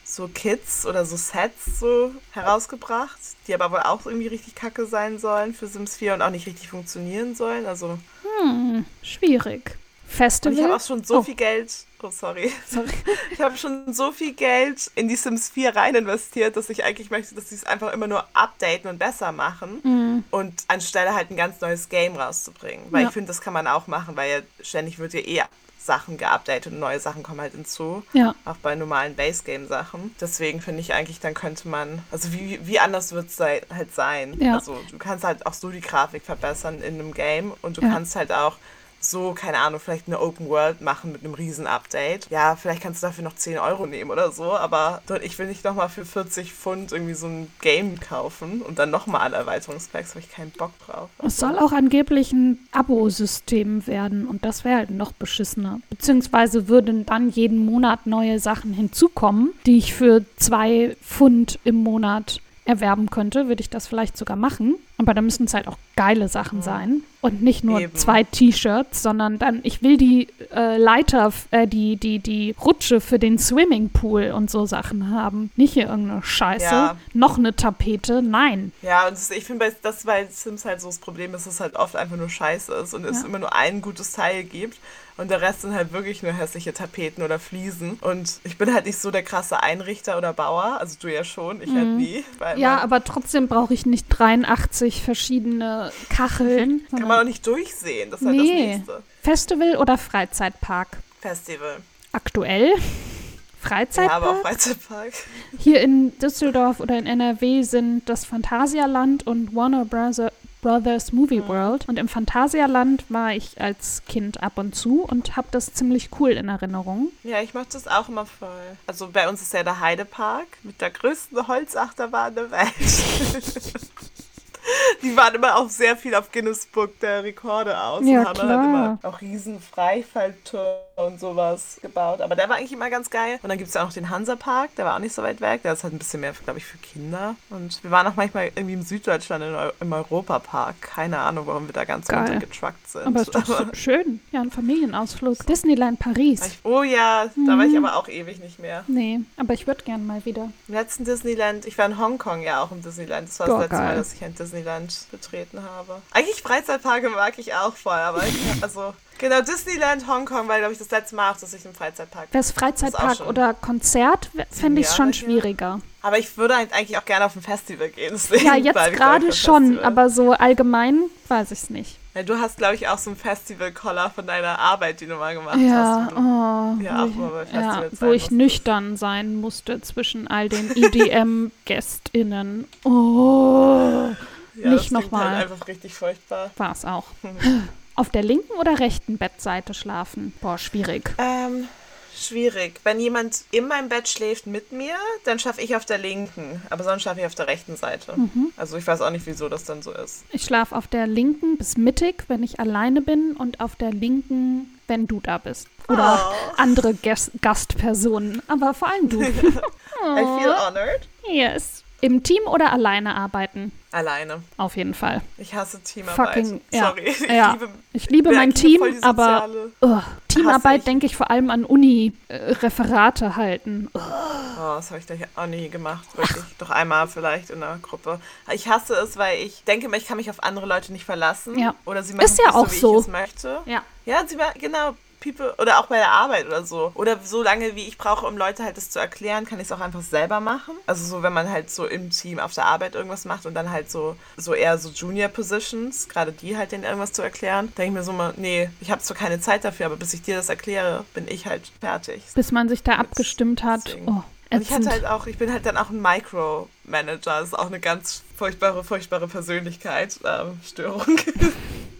so Kits oder so Sets so herausgebracht, die aber wohl auch irgendwie richtig kacke sein sollen für Sims 4 und auch nicht richtig funktionieren sollen. Also Hm, schwierig. Und Festival? ich habe auch schon so Oh. viel Geld, oh sorry, Sorry. ich habe schon so viel Geld in die Sims 4 rein investiert, dass ich eigentlich möchte, dass sie es einfach immer nur updaten und besser machen. Hm, Und anstelle halt ein ganz neues Game rauszubringen. Weil Ja. ich finde, das kann man auch machen, weil ja ständig wird ja eh Sachen geupdatet und neue Sachen kommen halt hinzu. ja, Auch bei normalen Base-Game-Sachen. Deswegen finde ich eigentlich, dann könnte man, also wie, wie anders wird es halt sein? Ja. Also du kannst halt auch so die Grafik verbessern in einem Game und du Ja. kannst halt auch so, keine Ahnung, vielleicht eine Open World machen mit einem riesen Update. Ja, vielleicht kannst du dafür noch 10 Euro nehmen oder so, aber ich will nicht nochmal für 40 Pfund irgendwie so ein Game kaufen und dann nochmal alle Erweiterungspacks, habe ich keinen Bock drauf. es soll auch angeblich ein Abo-System werden und das wäre halt noch beschissener. Beziehungsweise würden dann jeden Monat neue Sachen hinzukommen, die ich für zwei Pfund im Monat erwerben könnte, würde ich das vielleicht sogar machen. Aber da müssen es halt auch geile Sachen sein und nicht nur Eben. zwei T-Shirts, sondern dann, ich will die äh, Leiter, äh, die, die, die Rutsche für den Swimmingpool und so Sachen haben. Nicht hier irgendeine Scheiße. Ja. Noch eine Tapete. Nein. Ja, und ich finde, das bei Sims halt so das Problem ist, dass es halt oft einfach nur scheiße ist und es Ja. immer nur ein gutes Teil gibt und der Rest sind halt wirklich nur hässliche Tapeten oder Fliesen. Und ich bin halt nicht so der krasse Einrichter oder Bauer, also du ja schon, ich halt nie. Weil Mhm. Ja, aber trotzdem brauche ich nicht 83 verschiedene Kacheln. kann man auch nicht durchsehen, das ist halt Nee. das nächste. Festival oder Freizeitpark? Festival. Aktuell Ja, Freizeitpark. aber auch Freizeitpark. Hier in Düsseldorf oder in NRW sind das Phantasialand und Warner Brother, Brothers Movie Mhm. World. Und im Phantasialand war ich als Kind ab und zu und habe das ziemlich cool in Erinnerung. Ja, ich mache das auch immer voll. Also bei uns ist ja der Heidepark mit der größten Holzachterbahn der Welt. Die waren immer auch sehr viel auf Guinness Book der Rekorde aus Ja, und haben dann klar. halt immer auch riesen Freifalltürme und sowas gebaut. Aber der war eigentlich immer ganz geil. Und dann gibt es ja auch noch den Hansapark, der war auch nicht so weit weg. Der ist halt ein bisschen mehr, glaube ich, für Kinder. Und wir waren auch manchmal irgendwie im Süddeutschland in im Europapark. Keine Ahnung, warum wir da ganz Geil. runtergetruckt sind. Aber ist doch so schön. Ja, ein Familienausflug. Disneyland Paris. Ich- oh ja, da war ich Mhm. aber auch ewig nicht mehr. Nee, aber ich würde gern mal wieder. Im letzten Disneyland, ich war in Hongkong ja auch im Disneyland. Das war Oh, das letzte geil. Mal, dass ich ein Disneyland betreten habe. Eigentlich Freizeitparke mag ich auch voll, aber ich, also genau Disneyland, Hongkong war glaube ich das letzte Mal auch, dass ich im Freizeitpark. Wäre es Freizeitpark schon oder Konzert, fände ich schon Jahre her. schwieriger. Aber ich würde halt eigentlich auch gerne auf ein Festival gehen. Ja, jetzt gerade schon, aber so allgemein weiß ich es nicht. Ja, du hast, glaube ich, auch so einen Festival-Collar von deiner Arbeit, die du mal gemacht Ja, hast. oh, Ja, ich, ja, wo ich musste. nüchtern sein musste zwischen all den EDM-GästInnen. Oh, ja, nicht das klingt nochmal. Halt einfach richtig furchtbar. war es auch. Auf der linken oder rechten Bettseite schlafen? Boah, schwierig. Ähm, schwierig. Wenn jemand in meinem Bett schläft mit mir, dann schaffe ich auf der linken. Aber sonst schaffe ich auf der rechten Seite. Mhm. Also ich weiß auch nicht, wieso das dann so ist. Ich schlafe auf der linken bis mittig, wenn ich alleine bin, und auf der linken, wenn du da bist. Oder Oh. andere Gas Gastpersonen. Aber vor allem du. I feel honored. yes. Im Team oder alleine arbeiten? Alleine. Auf jeden Fall. Ich hasse Teamarbeit. Fucking, ja. Sorry. Ich Ja. liebe Ich liebe mein Team, aber ich. Teamarbeit denke ich vor allem an Uni-Referate halten. Ugh. Oh, das habe ich gleich auch nie gemacht. Wirklich. Doch einmal vielleicht in einer Gruppe. Ich hasse es, weil ich denke immer, ich kann mich auf andere Leute nicht verlassen. Ja. Oder sie machen Ist ja auch so, wie so. ich es möchte. Ja. Ja, sie genau. People, oder auch bei der Arbeit oder so. Oder so lange, wie ich brauche, um Leute halt das zu erklären, kann ich es auch einfach selber machen. Also so, wenn man halt so im Team auf der Arbeit irgendwas macht und dann halt so, so eher so Junior Positions, gerade die halt denen irgendwas zu erklären, denke ich mir so mal, nee, ich habe zwar keine Zeit dafür, aber bis ich dir das erkläre, bin ich halt fertig. Bis man sich da abgestimmt hat. Deswegen. Oh, Und ich hatte halt auch, ich bin halt dann auch ein Micromanager. Das ist auch eine ganz furchtbare, furchtbare Persönlichkeit, ähm, Störung.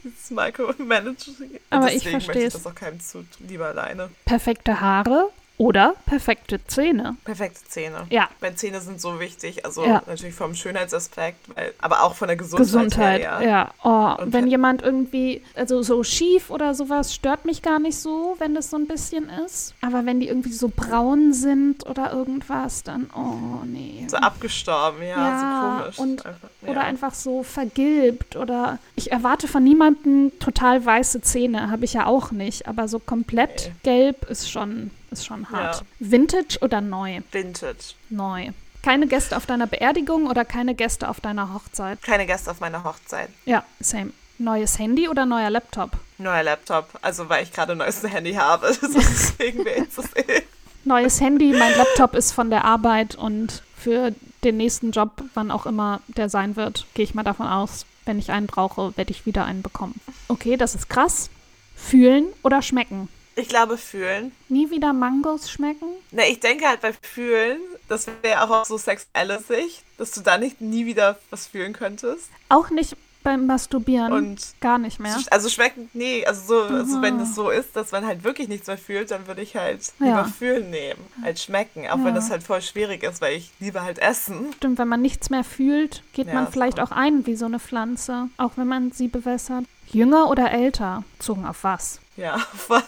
das Micromanaging. Aber ich deswegen möchte versteh's. ich das auch keinem zu, lieber alleine. Perfekte Haare oder perfekte Zähne. Perfekte Zähne. Ja, Weil Zähne sind so wichtig, also Ja. natürlich vom Schönheitsaspekt, weil, aber auch von der Gesundheit, Gesundheit. her. Ja. Oh, Und wenn jemand irgendwie, also so schief oder sowas, stört mich gar nicht so, wenn das so ein bisschen ist. Aber wenn die irgendwie so braun sind oder irgendwas, dann, oh nee. So abgestorben, ja, Ja, so komisch. und- einfach, Oder ja. einfach so vergilbt oder ich erwarte von niemandem total weiße Zähne, habe ich ja auch nicht, aber so komplett Nee. gelb ist schon, ist schon hart. Ja. Vintage oder neu? Vintage. Neu. Keine Gäste auf deiner Beerdigung oder keine Gäste auf deiner Hochzeit? Keine Gäste auf meiner Hochzeit. Ja, same. Neues Handy oder neuer Laptop? Neuer Laptop, also weil ich gerade ein neues Handy habe. Deswegen wäre jetzt das eh. Neues Handy, mein Laptop ist von der Arbeit und für den nächsten Job, wann auch immer der sein wird, gehe ich mal davon aus, wenn ich einen brauche, werde ich wieder einen bekommen. Okay, das ist krass. Fühlen oder schmecken? Ich glaube, fühlen. Nie wieder Mangos schmecken? Ne, ich denke halt bei fühlen, das wäre auch auf so sexuelle Sicht, dass du da nicht nie wieder was fühlen könntest. Auch nicht beim Masturbieren. Und Gar nicht mehr. also schmecken, nee, also so, also wenn es so ist, dass man halt wirklich nichts mehr fühlt, dann würde ich halt Ja. lieber fühlen nehmen, als schmecken. Auch Ja. wenn das halt voll schwierig ist, weil ich liebe halt essen. Stimmt, wenn man nichts mehr fühlt, geht Ja, man vielleicht auch- ein wie so eine Pflanze, auch wenn man sie bewässert. Jünger oder älter? Bezogen auf was? Ja, auf was?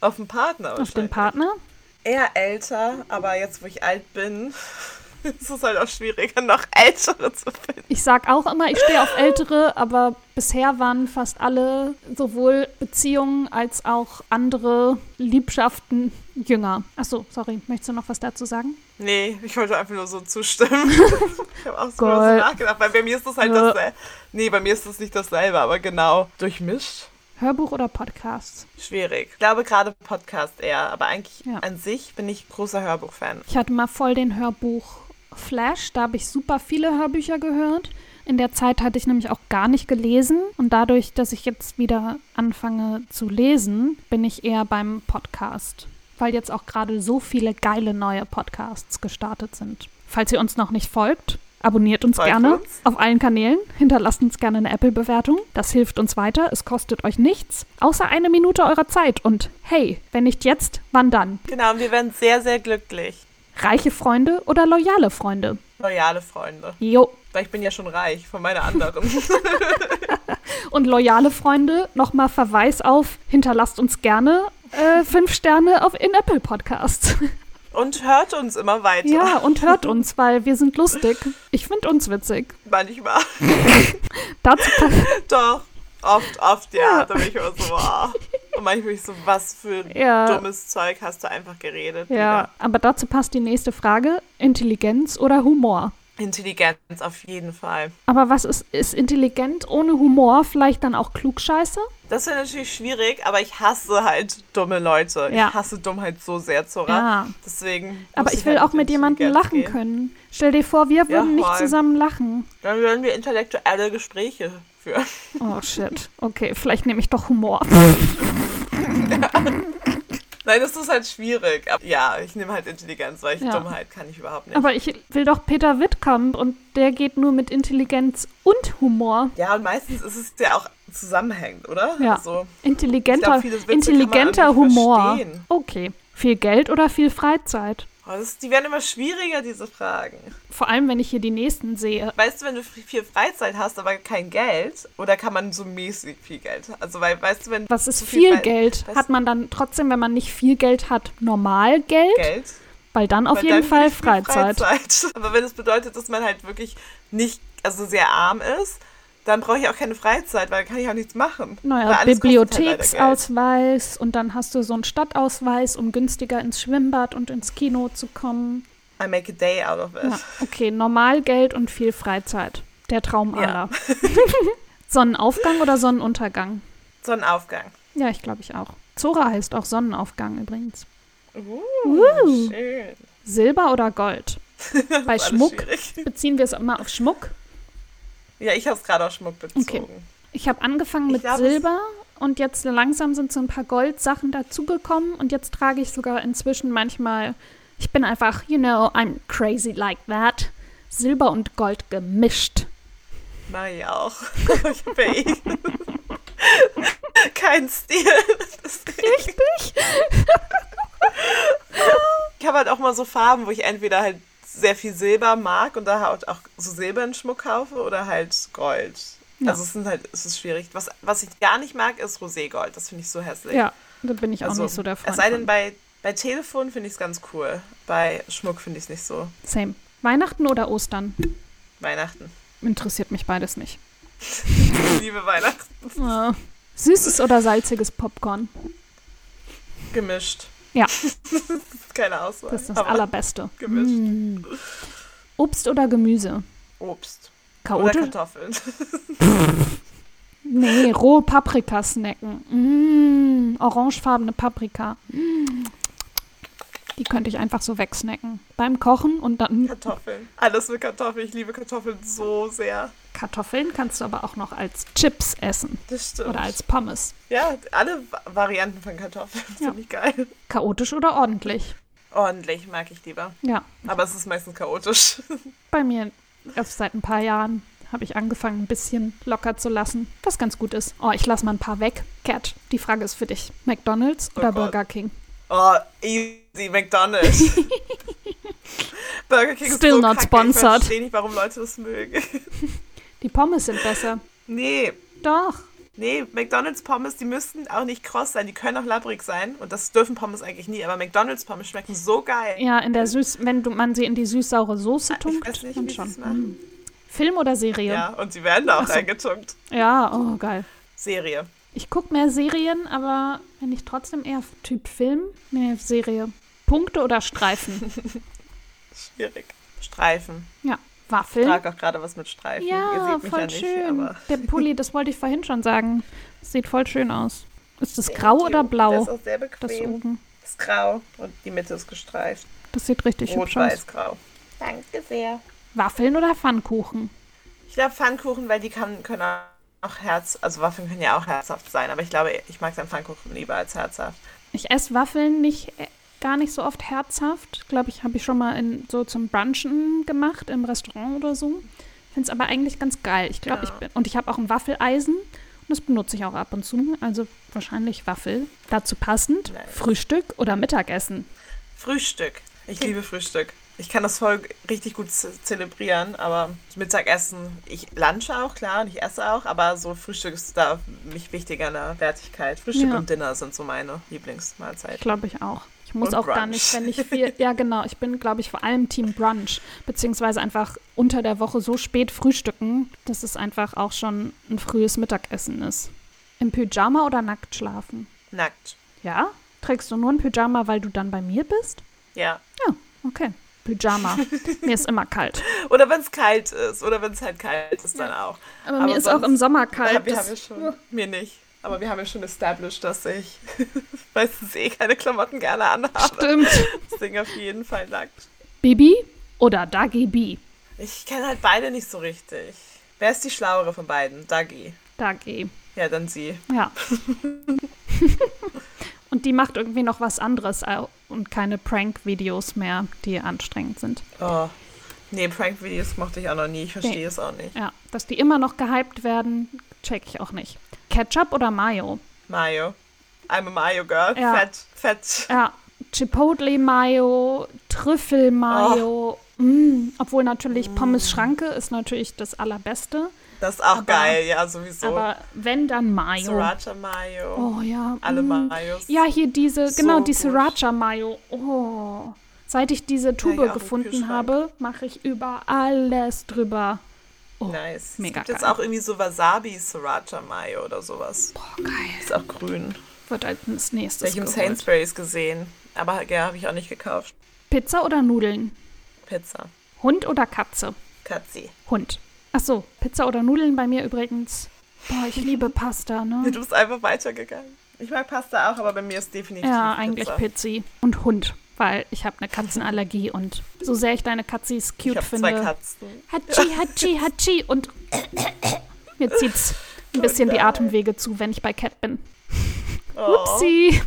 auf den Partner Auf den. Partner? Eher älter, aber jetzt, wo ich alt bin, ist es halt auch schwieriger, noch ältere zu finden. Ich sag auch immer, ich stehe auf ältere, aber bisher waren fast alle sowohl Beziehungen als auch andere Liebschaften jünger. Achso, sorry, möchtest du noch was dazu sagen? Nee, ich wollte einfach nur so zustimmen. ich habe auch so nachgedacht, weil bei mir ist das halt Ja. dasselbe. Nee, bei mir ist das nicht dasselbe, aber genau. Durchmischt? Hörbuch oder Podcasts? Schwierig. Ich glaube gerade Podcast eher, aber eigentlich Ja. an sich bin ich großer Hörbuchfan. Ich hatte mal voll den Hörbuch-Flash, da habe ich super viele Hörbücher gehört. In der Zeit hatte ich nämlich auch gar nicht gelesen und dadurch, dass ich jetzt wieder anfange zu lesen, bin ich eher beim Podcast, weil jetzt auch gerade so viele geile neue Podcasts gestartet sind. Falls ihr uns noch nicht folgt, abonniert uns Folgt gerne uns. auf allen Kanälen, hinterlasst uns gerne eine Apple-Bewertung. Das hilft uns weiter, es kostet euch nichts, außer eine Minute eurer Zeit. Und hey, wenn nicht jetzt, wann dann? Genau, und wir werden sehr, sehr glücklich. Reiche Freunde oder loyale Freunde? Loyale Freunde. Jo. Weil ich bin ja schon reich von meiner anderen. Und loyale Freunde, nochmal Verweis auf, hinterlasst uns gerne äh, fünf Sterne auf, in Apple Podcasts. Und hört uns immer weiter. ja, und hört uns, weil wir sind lustig. Ich finde uns witzig. Manchmal. Dazu Doch. Oft, oft, ja. Da bin ich immer so, wow. Und manchmal bin ich so, was für Ja. dummes Zeug hast du einfach geredet. ja, aber dazu passt die nächste Frage. Intelligenz oder Humor? Intelligenz auf jeden Fall. Aber was ist, ist intelligent ohne Humor vielleicht dann auch Klugscheiße? Das wäre natürlich schwierig, aber ich hasse halt dumme Leute. Ja. Ich hasse Dummheit so sehr, Zora. Ja. Deswegen. Aber muss ich will halt auch mit jemandem lachen gehen. können. Stell dir vor, wir würden nicht voll. zusammen lachen. Dann würden wir intellektuelle Gespräche für. Oh shit. Okay, vielleicht nehme ich doch Humor. Nein, das ist halt schwierig. Aber ja, ich nehme halt Intelligenz, weil ich Ja. Dummheit kann ich überhaupt nicht. Aber ich will doch Peter Wittkamp und der geht nur mit Intelligenz und Humor. ja, und meistens ist es ja auch zusammenhängend, oder? Ja. Also, Intelligenter, glaub, intelligenter Humor. verstehen. Okay. Viel Geld oder viel Freizeit? Oh, das, die werden immer schwieriger, diese Fragen. Vor allem, wenn ich hier die nächsten sehe. Weißt du, wenn du viel Freizeit hast, aber kein Geld, oder kann man so mäßig viel Geld? Also, weil, weißt du, wenn Was ist viel Fre- Geld? Hat man dann trotzdem, wenn man nicht viel Geld hat, normal Geld? Geld? Weil dann auf Weil jeden dann Fall viel Freizeit. Freizeit. Aber wenn es bedeutet, dass man halt wirklich nicht, also sehr arm ist, dann brauche ich auch keine Freizeit, weil dann kann ich auch nichts machen. Naja, halt. Bibliotheksausweis und dann hast du so einen Stadtausweis, um günstiger ins Schwimmbad und ins Kino zu kommen. I make a day out of it. Ja, okay, normal Geld und viel Freizeit. Der Traum Ja. aller. Sonnenaufgang oder Sonnenuntergang? Sonnenaufgang. Ja, ich glaube ich auch. Zora heißt auch Sonnenaufgang übrigens. Uh, Uh. schön. Silber oder Gold? Bei Schmuck beziehen wir es immer auf Schmuck. Ja, ich habe es gerade auf Schmuck bezogen. Ich habe angefangen mit glaub, Silber und jetzt langsam sind so ein paar Goldsachen dazugekommen und jetzt trage ich sogar inzwischen manchmal, ich bin einfach, you know, I'm crazy like that. Silber und Gold gemischt. Mach ich auch. ich ja eh keinen Stil. Richtig? Ich habe halt auch mal so Farben, wo ich entweder halt sehr viel Silber mag und da halt auch so silbernen Schmuck kaufe oder halt Gold. Ja. Also es sind halt, es ist schwierig. Was, was ich gar nicht mag, ist Roségold. Das finde ich so hässlich. Ja, da bin ich auch also, nicht so der Freund. Es sei denn, bei, bei Telefon finde ich es ganz cool. Bei Schmuck finde ich es nicht so. Same. Weihnachten oder Ostern? Weihnachten. Interessiert mich beides nicht. Ich liebe Weihnachten. Äh, süßes oder salziges Popcorn? Gemischt. Ja. Keine Auswahl. Das ist das Allerbeste. gemischt. Mm. Obst oder Gemüse? Obst. Oder Chaotisch? Kartoffeln. Nee, rohe Paprika snacken. Mm, orangefarbene Paprika. Mm. Die könnte ich einfach so wegsnacken. Beim Kochen und dann Kartoffeln. Alles mit Kartoffeln. Ich liebe Kartoffeln so sehr. Kartoffeln kannst du aber auch noch als Chips essen. Das stimmt. Oder als Pommes. ja, alle Va- Varianten von Kartoffeln Ja. finde ich geil. Chaotisch oder ordentlich? Ordentlich mag ich lieber. Ja, Aber es ist meistens chaotisch. bei mir erst seit ein paar Jahren habe ich angefangen, ein bisschen locker zu lassen, was ganz gut ist. Oh, ich lasse mal ein paar weg. Cat, die Frage ist für dich. McDonald's Oh oder Gott. Burger King? Oh, easy, McDonald's. Burger King ist Still so not kacke. sponsored. Ich verstehe nicht, warum Leute das mögen. Die Pommes sind besser. Nee, Doch. nee, McDonald's Pommes, die müssten auch nicht kross sein, die können auch labbrig sein. Und das dürfen Pommes eigentlich nie. Aber McDonald's Pommes schmecken so geil. Ja, in der Süß, wenn du, man sie in die süß-saure Soße Ich tunkt, weiß nicht, dann wie schon. machen. Mm. Film oder Serie? Ja, und sie werden da auch so. reingetunkt. Ja, oh geil. Serie. Ich gucke mehr Serien, aber wenn ich trotzdem eher Typ Film, nee, Serie. Punkte oder Streifen? Schwierig. Streifen. ja, Ich Waffeln. trage auch gerade was mit Streifen. Ja, voll ja nicht, schön. aber Der Pulli, das wollte ich vorhin schon sagen. Das sieht voll schön aus. Ist das grau oder Das blau? ist auch sehr Das bequem. oben. Das ist grau und die Mitte ist gestreift. Das sieht richtig hübsch aus. Rot-Weiß-Grau. Danke sehr. Waffeln oder Pfannkuchen? Ich glaube Pfannkuchen, weil die kann, können auch Herz, also Waffeln können ja auch herzhaft sein, aber ich glaube, ich mag dann Pfannkuchen lieber als herzhaft. Ich esse Waffeln nicht, gar nicht so oft herzhaft. Glaube ich, habe ich schon mal in, so zum Brunchen gemacht im Restaurant oder so. Finde es aber eigentlich ganz geil. Ich glaube, Ja. ich bin, und ich habe auch ein Waffeleisen und das benutze ich auch ab und zu. Also wahrscheinlich Waffel. Dazu passend Nice. Frühstück oder Mittagessen. Frühstück. Ich liebe Frühstück. Ich kann das voll richtig gut ze zelebrieren, aber Mittagessen, ich lunche auch, klar, und ich esse auch, aber so Frühstück ist da mich wichtiger in der Wertigkeit. Frühstück Ja. und Dinner sind so meine Lieblingsmahlzeiten. glaube ich auch. Ich muss Und auch gar Brunch. nicht, wenn ich viel. Ja, genau. Ich bin, glaube ich, vor allem Team Brunch. Beziehungsweise einfach unter der Woche so spät frühstücken, dass es einfach auch schon ein frühes Mittagessen ist. Im Pyjama oder nackt schlafen? Nackt. Ja? Trägst du nur ein Pyjama, weil du dann bei mir bist? Ja. Ja, okay. Pyjama. mir ist immer kalt. Oder wenn es kalt ist. Oder wenn es halt kalt ist, dann auch. Aber, Aber mir ist auch im Sommer Ja, kalt. wir Das- haben ja schon. Mir nicht. Aber wir haben ja schon established, dass ich meistens eh keine Klamotten gerne anhabe. Stimmt. Deswegen auf jeden Fall nackt. Bibi oder Dagi B? Ich kenne halt beide nicht so richtig. Wer ist die schlauere von beiden? Dagi. Dagi. Ja, dann sie. Ja. und die macht irgendwie noch was anderes au- und keine Prank-Videos mehr, die anstrengend sind. Oh. Nee, Prank-Videos mochte ich auch noch nie. Ich verstehe Nee. es auch nicht. Ja, dass die immer noch gehypt werden, check ich auch nicht. Ketchup oder Mayo? Mayo. I'm a Mayo Girl. Ja. Fett, fett. Ja, Chipotle Mayo, Trüffel Mayo. Mm, obwohl natürlich Pommes Schranke ist natürlich das allerbeste. Das ist auch Aber- geil, ja, sowieso. Aber wenn dann Mayo. Sriracha Mayo. Oh ja. Alle mm. Mayos. Ja, hier diese, So genau, die gut. Sriracha Mayo. Oh. Seit ich diese Tube im gefunden habe, mache ich über alles drüber. Oh, Nice. mega es gibt jetzt geil. auch irgendwie so Wasabi Sriracha Mayo oder sowas. Boah, geil. Ist auch grün. Wird als nächstes Das habe ich im. Sainsbury's gesehen. Aber ja, habe ich auch nicht gekauft. Pizza oder Nudeln? Pizza. Hund oder Katze? Katzi. Hund. Ach so, Pizza oder Nudeln bei mir übrigens. Boah, ich liebe Pasta, ne? Du bist einfach weitergegangen. Ich mag Pasta auch, aber bei mir ist definitiv Ja, eigentlich Pizza. Pizzi. Und Hund, weil ich habe eine Katzenallergie und so sehr ich deine Katzis Ich cute habe finde. zwei Katzen. Hatschi, Hatschi, Hatschi. Und mir zieht's ein Oh bisschen die nein. Atemwege zu, wenn ich bei Cat bin. Oh, Upsi.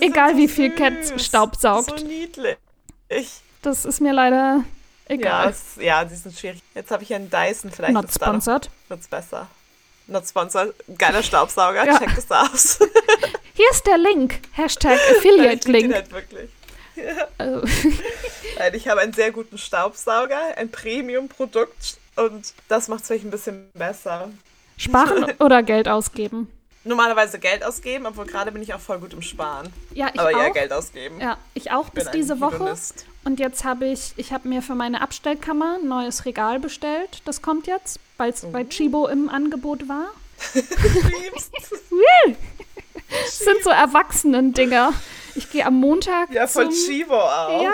Egal so wie viel Cat süß. Staub saugt. So niedlich. Ich, Das ist mir leider ja, egal. es, ja, die sind schwierig. Jetzt habe ich einen Dyson, vielleicht Not noch- sponsored. wird's besser. Not sponsored. Geiler Staubsauger, Ja. check das aus. Hier ist der Link. Hashtag ich lieb den Affiliate-Link. halt wirklich. Äh, Weil Ich habe einen sehr guten Staubsauger, ein Premium-Produkt und das macht es vielleicht ein bisschen besser. Sparen oder Geld ausgeben? Normalerweise Geld ausgeben, obwohl gerade bin ich auch voll gut im Sparen. Ja, ich Aber auch. Geld ausgeben. Ja, ich auch bin bis diese Woche. Hedonist. Und jetzt habe ich, ich habe mir für meine Abstellkammer ein neues Regal bestellt. Das kommt jetzt, weil es Oh. bei Chibo im Angebot war. Das sind so Erwachsenen-Dinger. Ich gehe am Montag Ja, von zum... Chivo auch. Ja,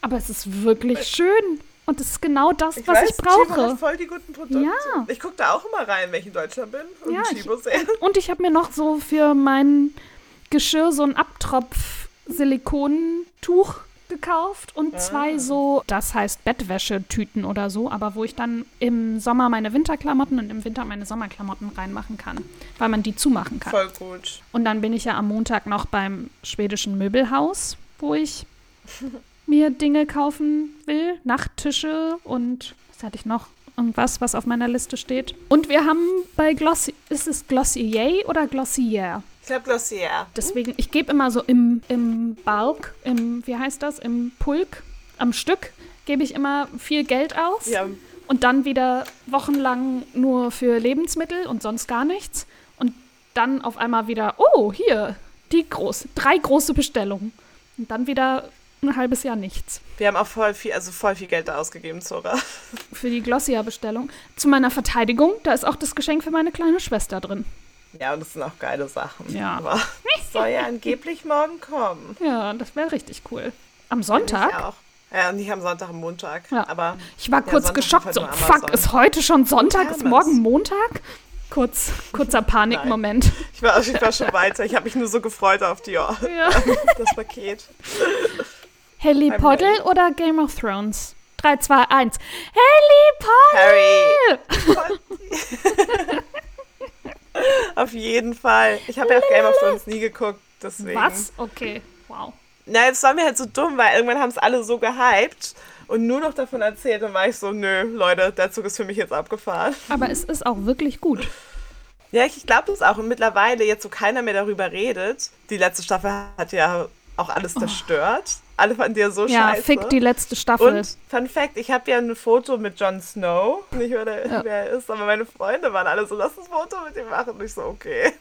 aber es ist wirklich schön. Und es ist genau das, Ich was weiß, ich brauche. hat voll die guten Produkte. Ja. Ich gucke da auch immer rein, wenn ich in Deutschland bin und Ja, ich-. Und ich habe mir noch so für mein Geschirr so ein Abtropf-Silikontuch gekauft und zwei so, das heißt Bettwäschetüten oder so, aber wo ich dann im Sommer meine Winterklamotten und im Winter meine Sommerklamotten reinmachen kann, weil man die zumachen kann. Voll gut. Und dann bin ich ja am Montag noch beim schwedischen Möbelhaus, wo ich mir Dinge kaufen will. Nachttische und was hatte ich noch? Irgendwas, was auf meiner Liste steht. Und wir haben bei Glossy, ist es Glossier oder Glossier? Ich glaube Glossier. Deswegen, ich gebe immer so im, im Bulk, im, wie heißt das, im Pulk, am Stück, gebe ich immer viel Geld aus. Ja, Und dann wieder wochenlang nur für Lebensmittel und sonst gar nichts. Und dann auf einmal wieder, oh, hier, die groß, drei große Bestellungen. Und dann wieder ein halbes Jahr nichts. wir haben auch voll viel, also voll viel Geld da ausgegeben, Zora. Für die Glossier-Bestellung. Zu meiner Verteidigung, da ist auch das Geschenk für meine kleine Schwester drin. Ja, und das sind auch geile Sachen. Ja. Aber es soll ja angeblich morgen kommen. Ja, das wäre richtig cool. Am Sonntag? auch. Ja, nicht am Sonntag, am Montag. Ja. Aber Ich war Ja, kurz Sonntag geschockt, so, halt nur fuck, ist heute schon Sonntag, ist morgen Montag? Kurz, kurzer Panikmoment. ich war, ich war schon weiter. Ich habe mich nur so gefreut auf die, Ja. das Paket. Harry Potter oder Game of Thrones? 3, 2, 1. Harry Potter! Harry. auf jeden Fall. Ich habe ja auch Game of Thrones nie geguckt, deswegen. Was? Okay, wow. Na, es war mir halt so dumm, weil irgendwann haben es alle so gehypt und nur noch davon erzählt. Und war ich so, nö, Leute, der Zug ist für mich jetzt abgefahren. Aber es ist auch wirklich gut. Ja, ich glaube das auch. Und mittlerweile, jetzt wo keiner mehr darüber redet, die letzte Staffel hat ja auch alles zerstört. Alle fanden die ja so. Ja, scheiße. fick die letzte Staffel. Und Fun Fact, ich habe ja ein Foto mit Jon Snow. Nicht, wer, der, Ja. wer er ist, aber meine Freunde waren alle so, lass das Foto mit ihm machen. Und ich so, okay.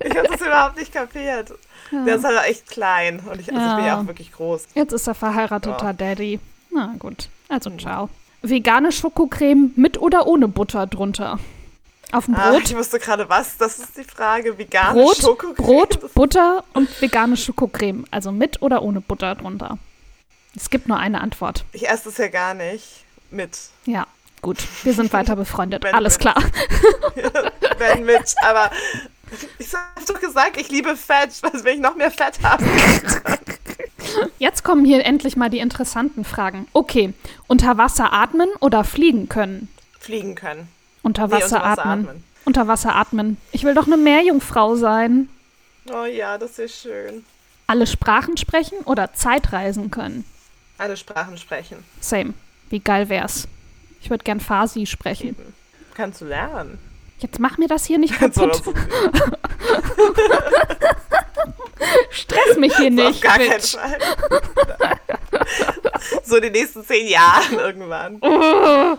ich habe das überhaupt nicht kapiert. Der ist halt auch echt klein. Und ich, also ich bin ja Ja. auch wirklich groß. Jetzt ist er verheirateter Daddy. Na gut, also ciao. Vegane Schokocreme mit oder ohne Butter drunter? Auf dem Ah, Brot? ich wusste gerade was, das ist die Frage. Vegane Brot, Schokocreme. Brot, Butter und vegane Schokocreme. Also mit oder ohne Butter drunter. Es gibt nur eine Antwort. Ich esse das ja gar nicht mit. Ja, gut. Wir sind weiter befreundet. Wenn Alles mit. klar. Wenn mit, aber ich habe doch gesagt, ich liebe Fett. Was will ich noch mehr Fett haben? Jetzt kommen hier endlich mal die interessanten Fragen. Okay, unter Wasser atmen oder fliegen können? Fliegen können. Unter Nee, Wasser, unter Wasser atmen. atmen. Unter Wasser atmen. Ich will doch eine Meerjungfrau sein. Oh ja, das ist schön. Alle Sprachen sprechen oder Zeitreisen können. Alle Sprachen sprechen. Same. Wie geil wär's? Ich würde gern Farsi sprechen. Eben. Kannst du lernen. Jetzt mach mir das hier nicht kaputt. Stress mich hier auf nicht. gar keinen. Fall. so die nächsten zehn Jahren irgendwann.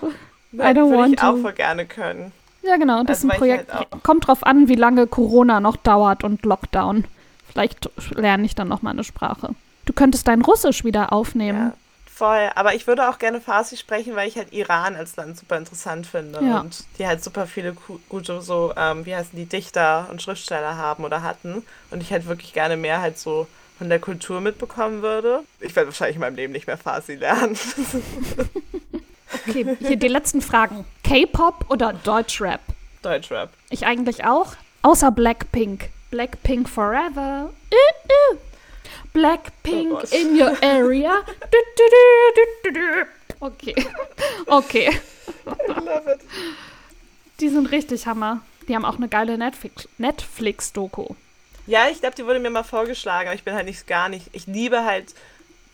I don't Würde want ich auch to. voll gerne können. Ja, genau. Das ist Also, ein weil ich Projekt. halt auch- Kommt drauf an, wie lange Corona noch dauert und Lockdown. Vielleicht lerne ich dann noch mal eine Sprache. Du könntest dein Russisch wieder aufnehmen. Ja, voll. Aber ich würde auch gerne Farsi sprechen, weil ich halt Iran als Land super interessant finde. Ja. Und die halt super viele gute so, ähm, wie heißen die, Dichter und Schriftsteller haben oder hatten. Und ich halt wirklich gerne mehr halt so von der Kultur mitbekommen würde. Ich werde wahrscheinlich in meinem Leben nicht mehr Farsi lernen. Okay, hier die letzten Fragen. K-Pop oder Deutschrap? Deutschrap. Ich eigentlich auch. Außer Blackpink. Blackpink forever. Uh, uh. Blackpink Oh in your area. Du, du, du. Okay. Okay. I love it. Die sind richtig Hammer. Die haben auch eine geile Netflix- Netflix-Doku. Ja, ich glaube, die wurde mir mal vorgeschlagen, aber ich bin halt nicht gar nicht. Ich liebe halt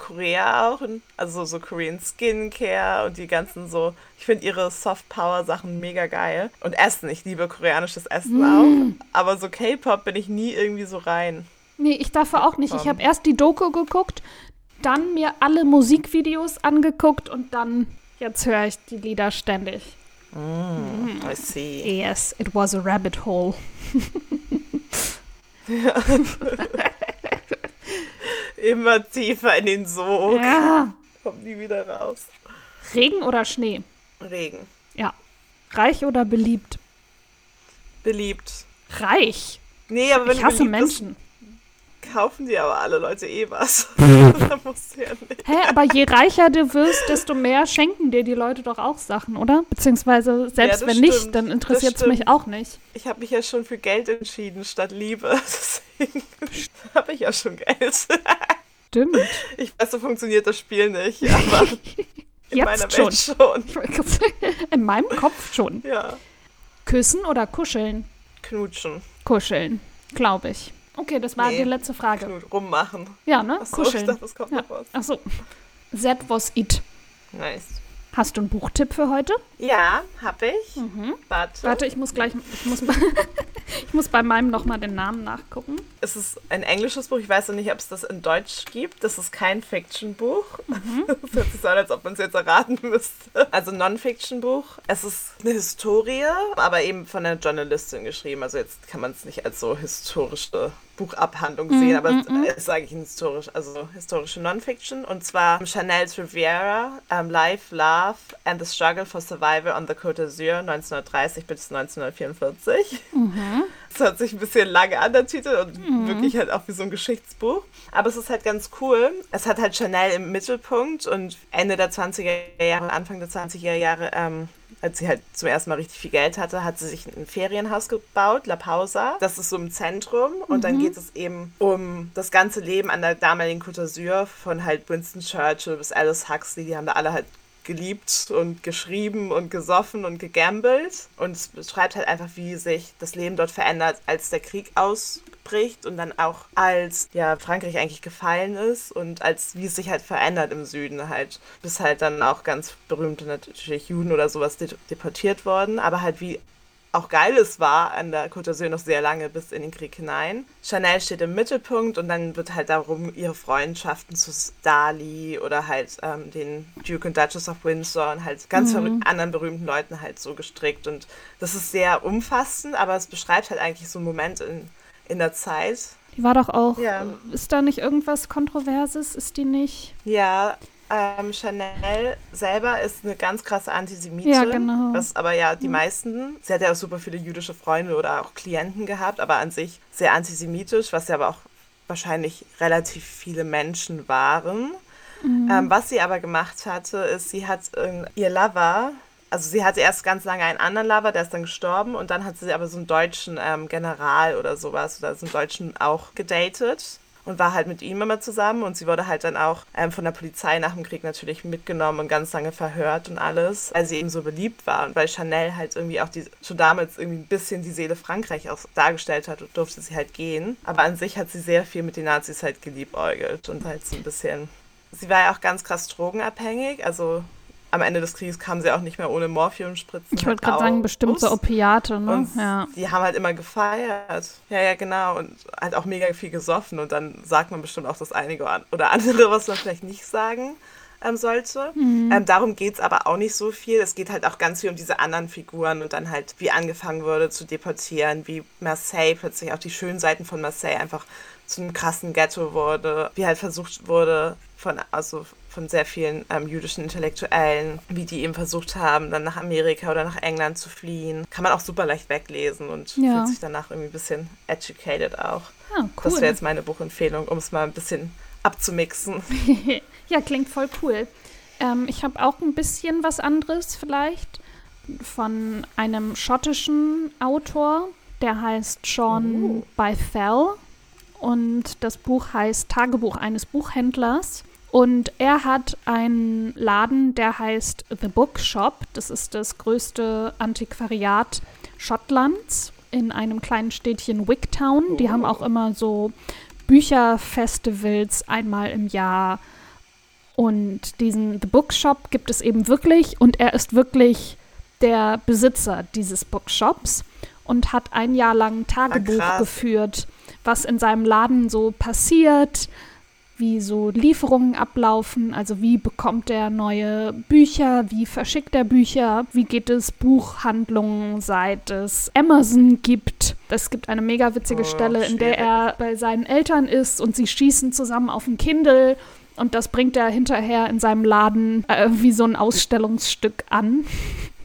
Korea auch, also so Korean Skincare und die ganzen so. Ich finde ihre Soft Power Sachen mega geil. Und Essen, ich liebe koreanisches Essen auch. Aber so K-Pop bin ich nie irgendwie so rein. Nee, ich dafür auch nicht. Ich habe erst die Doku geguckt, dann mir alle Musikvideos angeguckt und dann, jetzt höre ich die Lieder ständig. I see. Yes, it was a rabbit hole. Immer tiefer in den Sog. Ja. Kommt nie wieder raus. Regen oder Schnee? Regen. Ja. Reich oder beliebt? Beliebt. Reich. Nee, aber wenn Ich hasse Menschen. Kaufen dir aber alle Leute eh was. da musst du ja nicht. Hä, aber je reicher du wirst, desto mehr schenken dir die Leute doch auch Sachen, oder? Beziehungsweise selbst das wenn nicht, stimmt. dann Das interessiert es mich auch nicht. Ich habe mich ja schon für Geld entschieden statt Liebe. Deswegen habe ich ja schon Geld. Stimmt. Ich weiß, so funktioniert das Spiel nicht, aber in Jetzt meiner schon. Welt schon. In meinem Kopf schon. Ja. Küssen oder kuscheln? Knutschen. Kuscheln, glaube ich. Okay, das war Nee. die letzte Frage. Rummachen. Ja, ne? Achso, Kuscheln. dachte, das kommt Ja. noch was. Ach so. That was it. Nice. Hast du einen Buchtipp für heute? Ja, habe ich. Warte. Mhm. Warte, ich muss gleich, ich muss, ich muss bei meinem nochmal den Namen nachgucken. Es ist ein englisches Buch. Ich weiß noch nicht, ob es das in Deutsch gibt. Das ist kein Fiction-Buch. Mhm. Das hört sich so an, als ob man es jetzt erraten müsste. Also Non-Fiction-Buch. Es ist eine Historie, aber eben von einer Journalistin geschrieben. Also jetzt kann man es nicht als so historische Buchabhandlung Mhm, sehen, aber es ist eigentlich historisch, also historische Non-Fiction. Und zwar Chanel Riviera, um, Life, Love and the Struggle for Survival on the Côte d'Azur 1930 bis 1944. Es hört sich ein bisschen lange an, der Titel, und wirklich halt auch wie so ein Geschichtsbuch. Aber es ist halt ganz cool. Es hat halt Chanel im Mittelpunkt und Ende der 20er Jahre, Anfang der 20er Jahre, ähm, als sie halt zum ersten Mal richtig viel Geld hatte, hat sie sich ein Ferienhaus gebaut, La Pausa. Das ist so im Zentrum und dann geht es eben um das ganze Leben an der damaligen Côte d'Azur von halt Winston Churchill bis Alice Huxley. Die haben da alle halt geliebt und geschrieben und gesoffen und gegambelt. Und es beschreibt halt einfach, wie sich das Leben dort verändert, als der Krieg ausbricht und dann auch als ja, Frankreich eigentlich gefallen ist und als wie es sich halt verändert im Süden halt. Bis halt dann auch ganz berühmte natürlich Juden oder sowas de- deportiert worden, aber halt wie auch geil es war an der Côte d'Azur noch sehr lange bis in den Krieg hinein. Chanel steht im Mittelpunkt und dann wird halt darum ihre Freundschaften zu Dali oder halt ähm, den Duke und Duchess of Windsor und halt ganz verrückt- anderen berühmten Leuten halt so gestrickt. Und das ist sehr umfassend, aber es beschreibt halt eigentlich so einen Moment in, in der Zeit. Die war doch auch, Ja. ist da nicht irgendwas Kontroverses? Ist die nicht? Ja, ähm, Chanel selber ist eine ganz krasse Antisemitin. Ja, genau. Was aber ja die meisten, sie hat ja auch super viele jüdische Freunde oder auch Klienten gehabt, aber an sich sehr antisemitisch, was ja aber auch wahrscheinlich relativ viele Menschen waren. Ähm, was sie aber gemacht hatte, ist, sie hat ähm, ihr Lover, also sie hatte erst ganz lange einen anderen Lover, der ist dann gestorben und dann hat sie aber so einen deutschen ähm, General oder sowas oder so einen deutschen auch gedatet. und war halt mit ihm immer zusammen und sie wurde halt dann auch ähm, von der Polizei nach dem Krieg natürlich mitgenommen und ganz lange verhört und alles, weil sie eben so beliebt war und weil Chanel halt irgendwie auch die, schon damals irgendwie ein bisschen die Seele Frankreich auch dargestellt hat und durfte sie halt gehen. Aber an sich hat sie sehr viel mit den Nazis halt geliebäugelt und halt so ein bisschen. Sie war ja auch ganz krass drogenabhängig, also am Ende des Krieges kamen sie auch nicht mehr ohne Morphiumspritzen. Ich wollte gerade sagen, bestimmte Opiate, ne? Und ja. Die haben halt immer gefeiert. Ja, ja, genau. Und halt auch mega viel gesoffen. Und dann sagt man bestimmt auch das einige oder andere, was man vielleicht nicht sagen ähm, sollte. Mhm. Ähm, darum geht es aber auch nicht so viel. Es geht halt auch ganz viel um diese anderen Figuren und dann halt, wie angefangen wurde zu deportieren, wie Marseille plötzlich auch die schönen Seiten von Marseille einfach zu einem krassen Ghetto wurde, wie halt versucht wurde, von, also von sehr vielen ähm, jüdischen Intellektuellen, wie die eben versucht haben, dann nach Amerika oder nach England zu fliehen. Kann man auch super leicht weglesen und ja. fühlt sich danach irgendwie ein bisschen educated auch. Ah, cool. Das wäre jetzt meine Buchempfehlung, um es mal ein bisschen abzumixen. ja, klingt voll cool. Ähm, ich habe auch ein bisschen was anderes vielleicht von einem schottischen Autor, der heißt Sean oh. Bythell. Und das Buch heißt Tagebuch eines Buchhändlers. Und er hat einen Laden, der heißt The Bookshop. Das ist das größte Antiquariat Schottlands in einem kleinen Städtchen Wigtown. Die haben auch immer so Bücherfestivals einmal im Jahr. Und diesen The Bookshop gibt es eben wirklich und er ist wirklich der Besitzer dieses Bookshops und hat ein Jahr lang Tagebuch ah, geführt, was in seinem Laden so passiert, wie so Lieferungen ablaufen, also wie bekommt er neue Bücher, wie verschickt er Bücher, wie geht es Buchhandlungen, seit es Amazon gibt. Es gibt eine mega witzige oh, Stelle, in der er bei seinen Eltern ist und sie schießen zusammen auf ein Kindle und das bringt er hinterher in seinem Laden äh, wie so ein Ausstellungsstück an.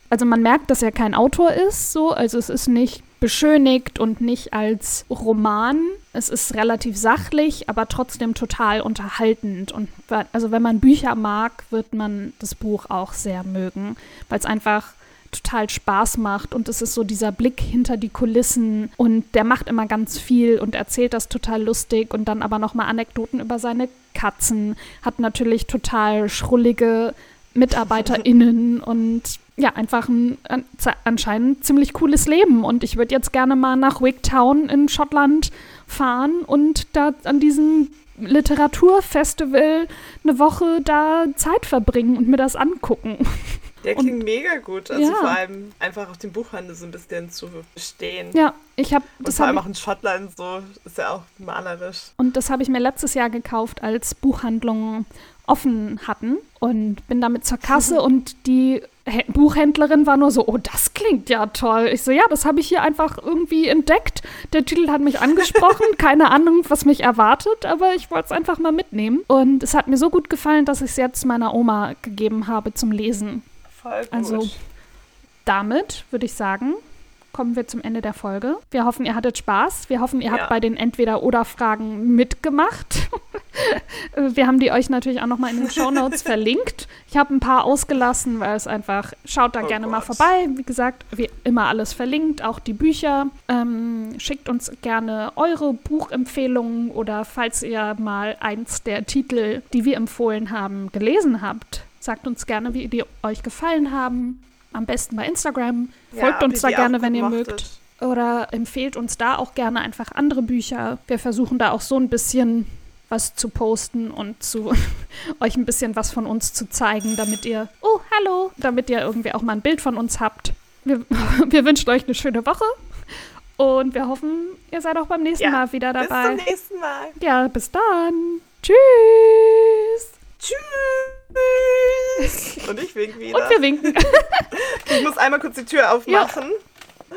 Also man merkt, dass er kein Autor ist, so, also es ist nicht beschönigt und nicht als Roman. Es ist relativ sachlich, aber trotzdem total unterhaltend. Und also wenn man Bücher mag, wird man das Buch auch sehr mögen, weil es einfach total Spaß macht und es ist so dieser Blick hinter die Kulissen und der macht immer ganz viel und erzählt das total lustig und dann aber nochmal Anekdoten über seine Katzen, hat natürlich total schrullige MitarbeiterInnen und ja, einfach ein anscheinend ziemlich cooles Leben. Und ich würde jetzt gerne mal nach Wigtown in Schottland fahren und da an diesem Literaturfestival eine Woche da Zeit verbringen und mir das angucken. Der klingt und, mega gut. Also ja. vor allem einfach auf dem Buchhandel so ein bisschen zu stehen. Ja, ich habe das. Vor allem auch in Schottland so ist ja auch malerisch. Und das habe ich mir letztes Jahr gekauft, als Buchhandlungen offen hatten und bin damit zur Kasse und die Buchhändlerin war nur so, oh, das klingt ja toll. Ich so, ja, das habe ich hier einfach irgendwie entdeckt. Der Titel hat mich angesprochen, keine Ahnung, was mich erwartet, aber ich wollte es einfach mal mitnehmen. Und es hat mir so gut gefallen, dass ich es jetzt meiner Oma gegeben habe zum Lesen. Voll gut. Also damit würde ich sagen, kommen wir zum Ende der Folge. Wir hoffen, ihr hattet Spaß. Wir hoffen, ihr ja. habt bei den Entweder-Oder-Fragen mitgemacht. wir haben die euch natürlich auch nochmal in den Show Notes verlinkt. Ich habe ein paar ausgelassen, weil es einfach, schaut da oh gerne Gott. mal vorbei. Wie gesagt, wie immer alles verlinkt, auch die Bücher. Ähm, schickt uns gerne eure Buchempfehlungen oder falls ihr mal eins der Titel, die wir empfohlen haben, gelesen habt. Sagt uns gerne, wie die euch gefallen haben am besten bei Instagram. Folgt ja, uns da gerne, wenn ihr mögt. Oder empfehlt uns da auch gerne einfach andere Bücher. Wir versuchen da auch so ein bisschen was zu posten und zu euch ein bisschen was von uns zu zeigen, damit ihr, oh, hallo, damit ihr irgendwie auch mal ein Bild von uns habt. Wir, wir wünschen euch eine schöne Woche und wir hoffen, ihr seid auch beim nächsten ja, Mal wieder dabei. Bis zum nächsten Mal. Ja, bis dann. Tschüss. Tschüss. Und ich wink wieder. Und wir winken. Ich muss einmal kurz die Tür aufmachen. Ja.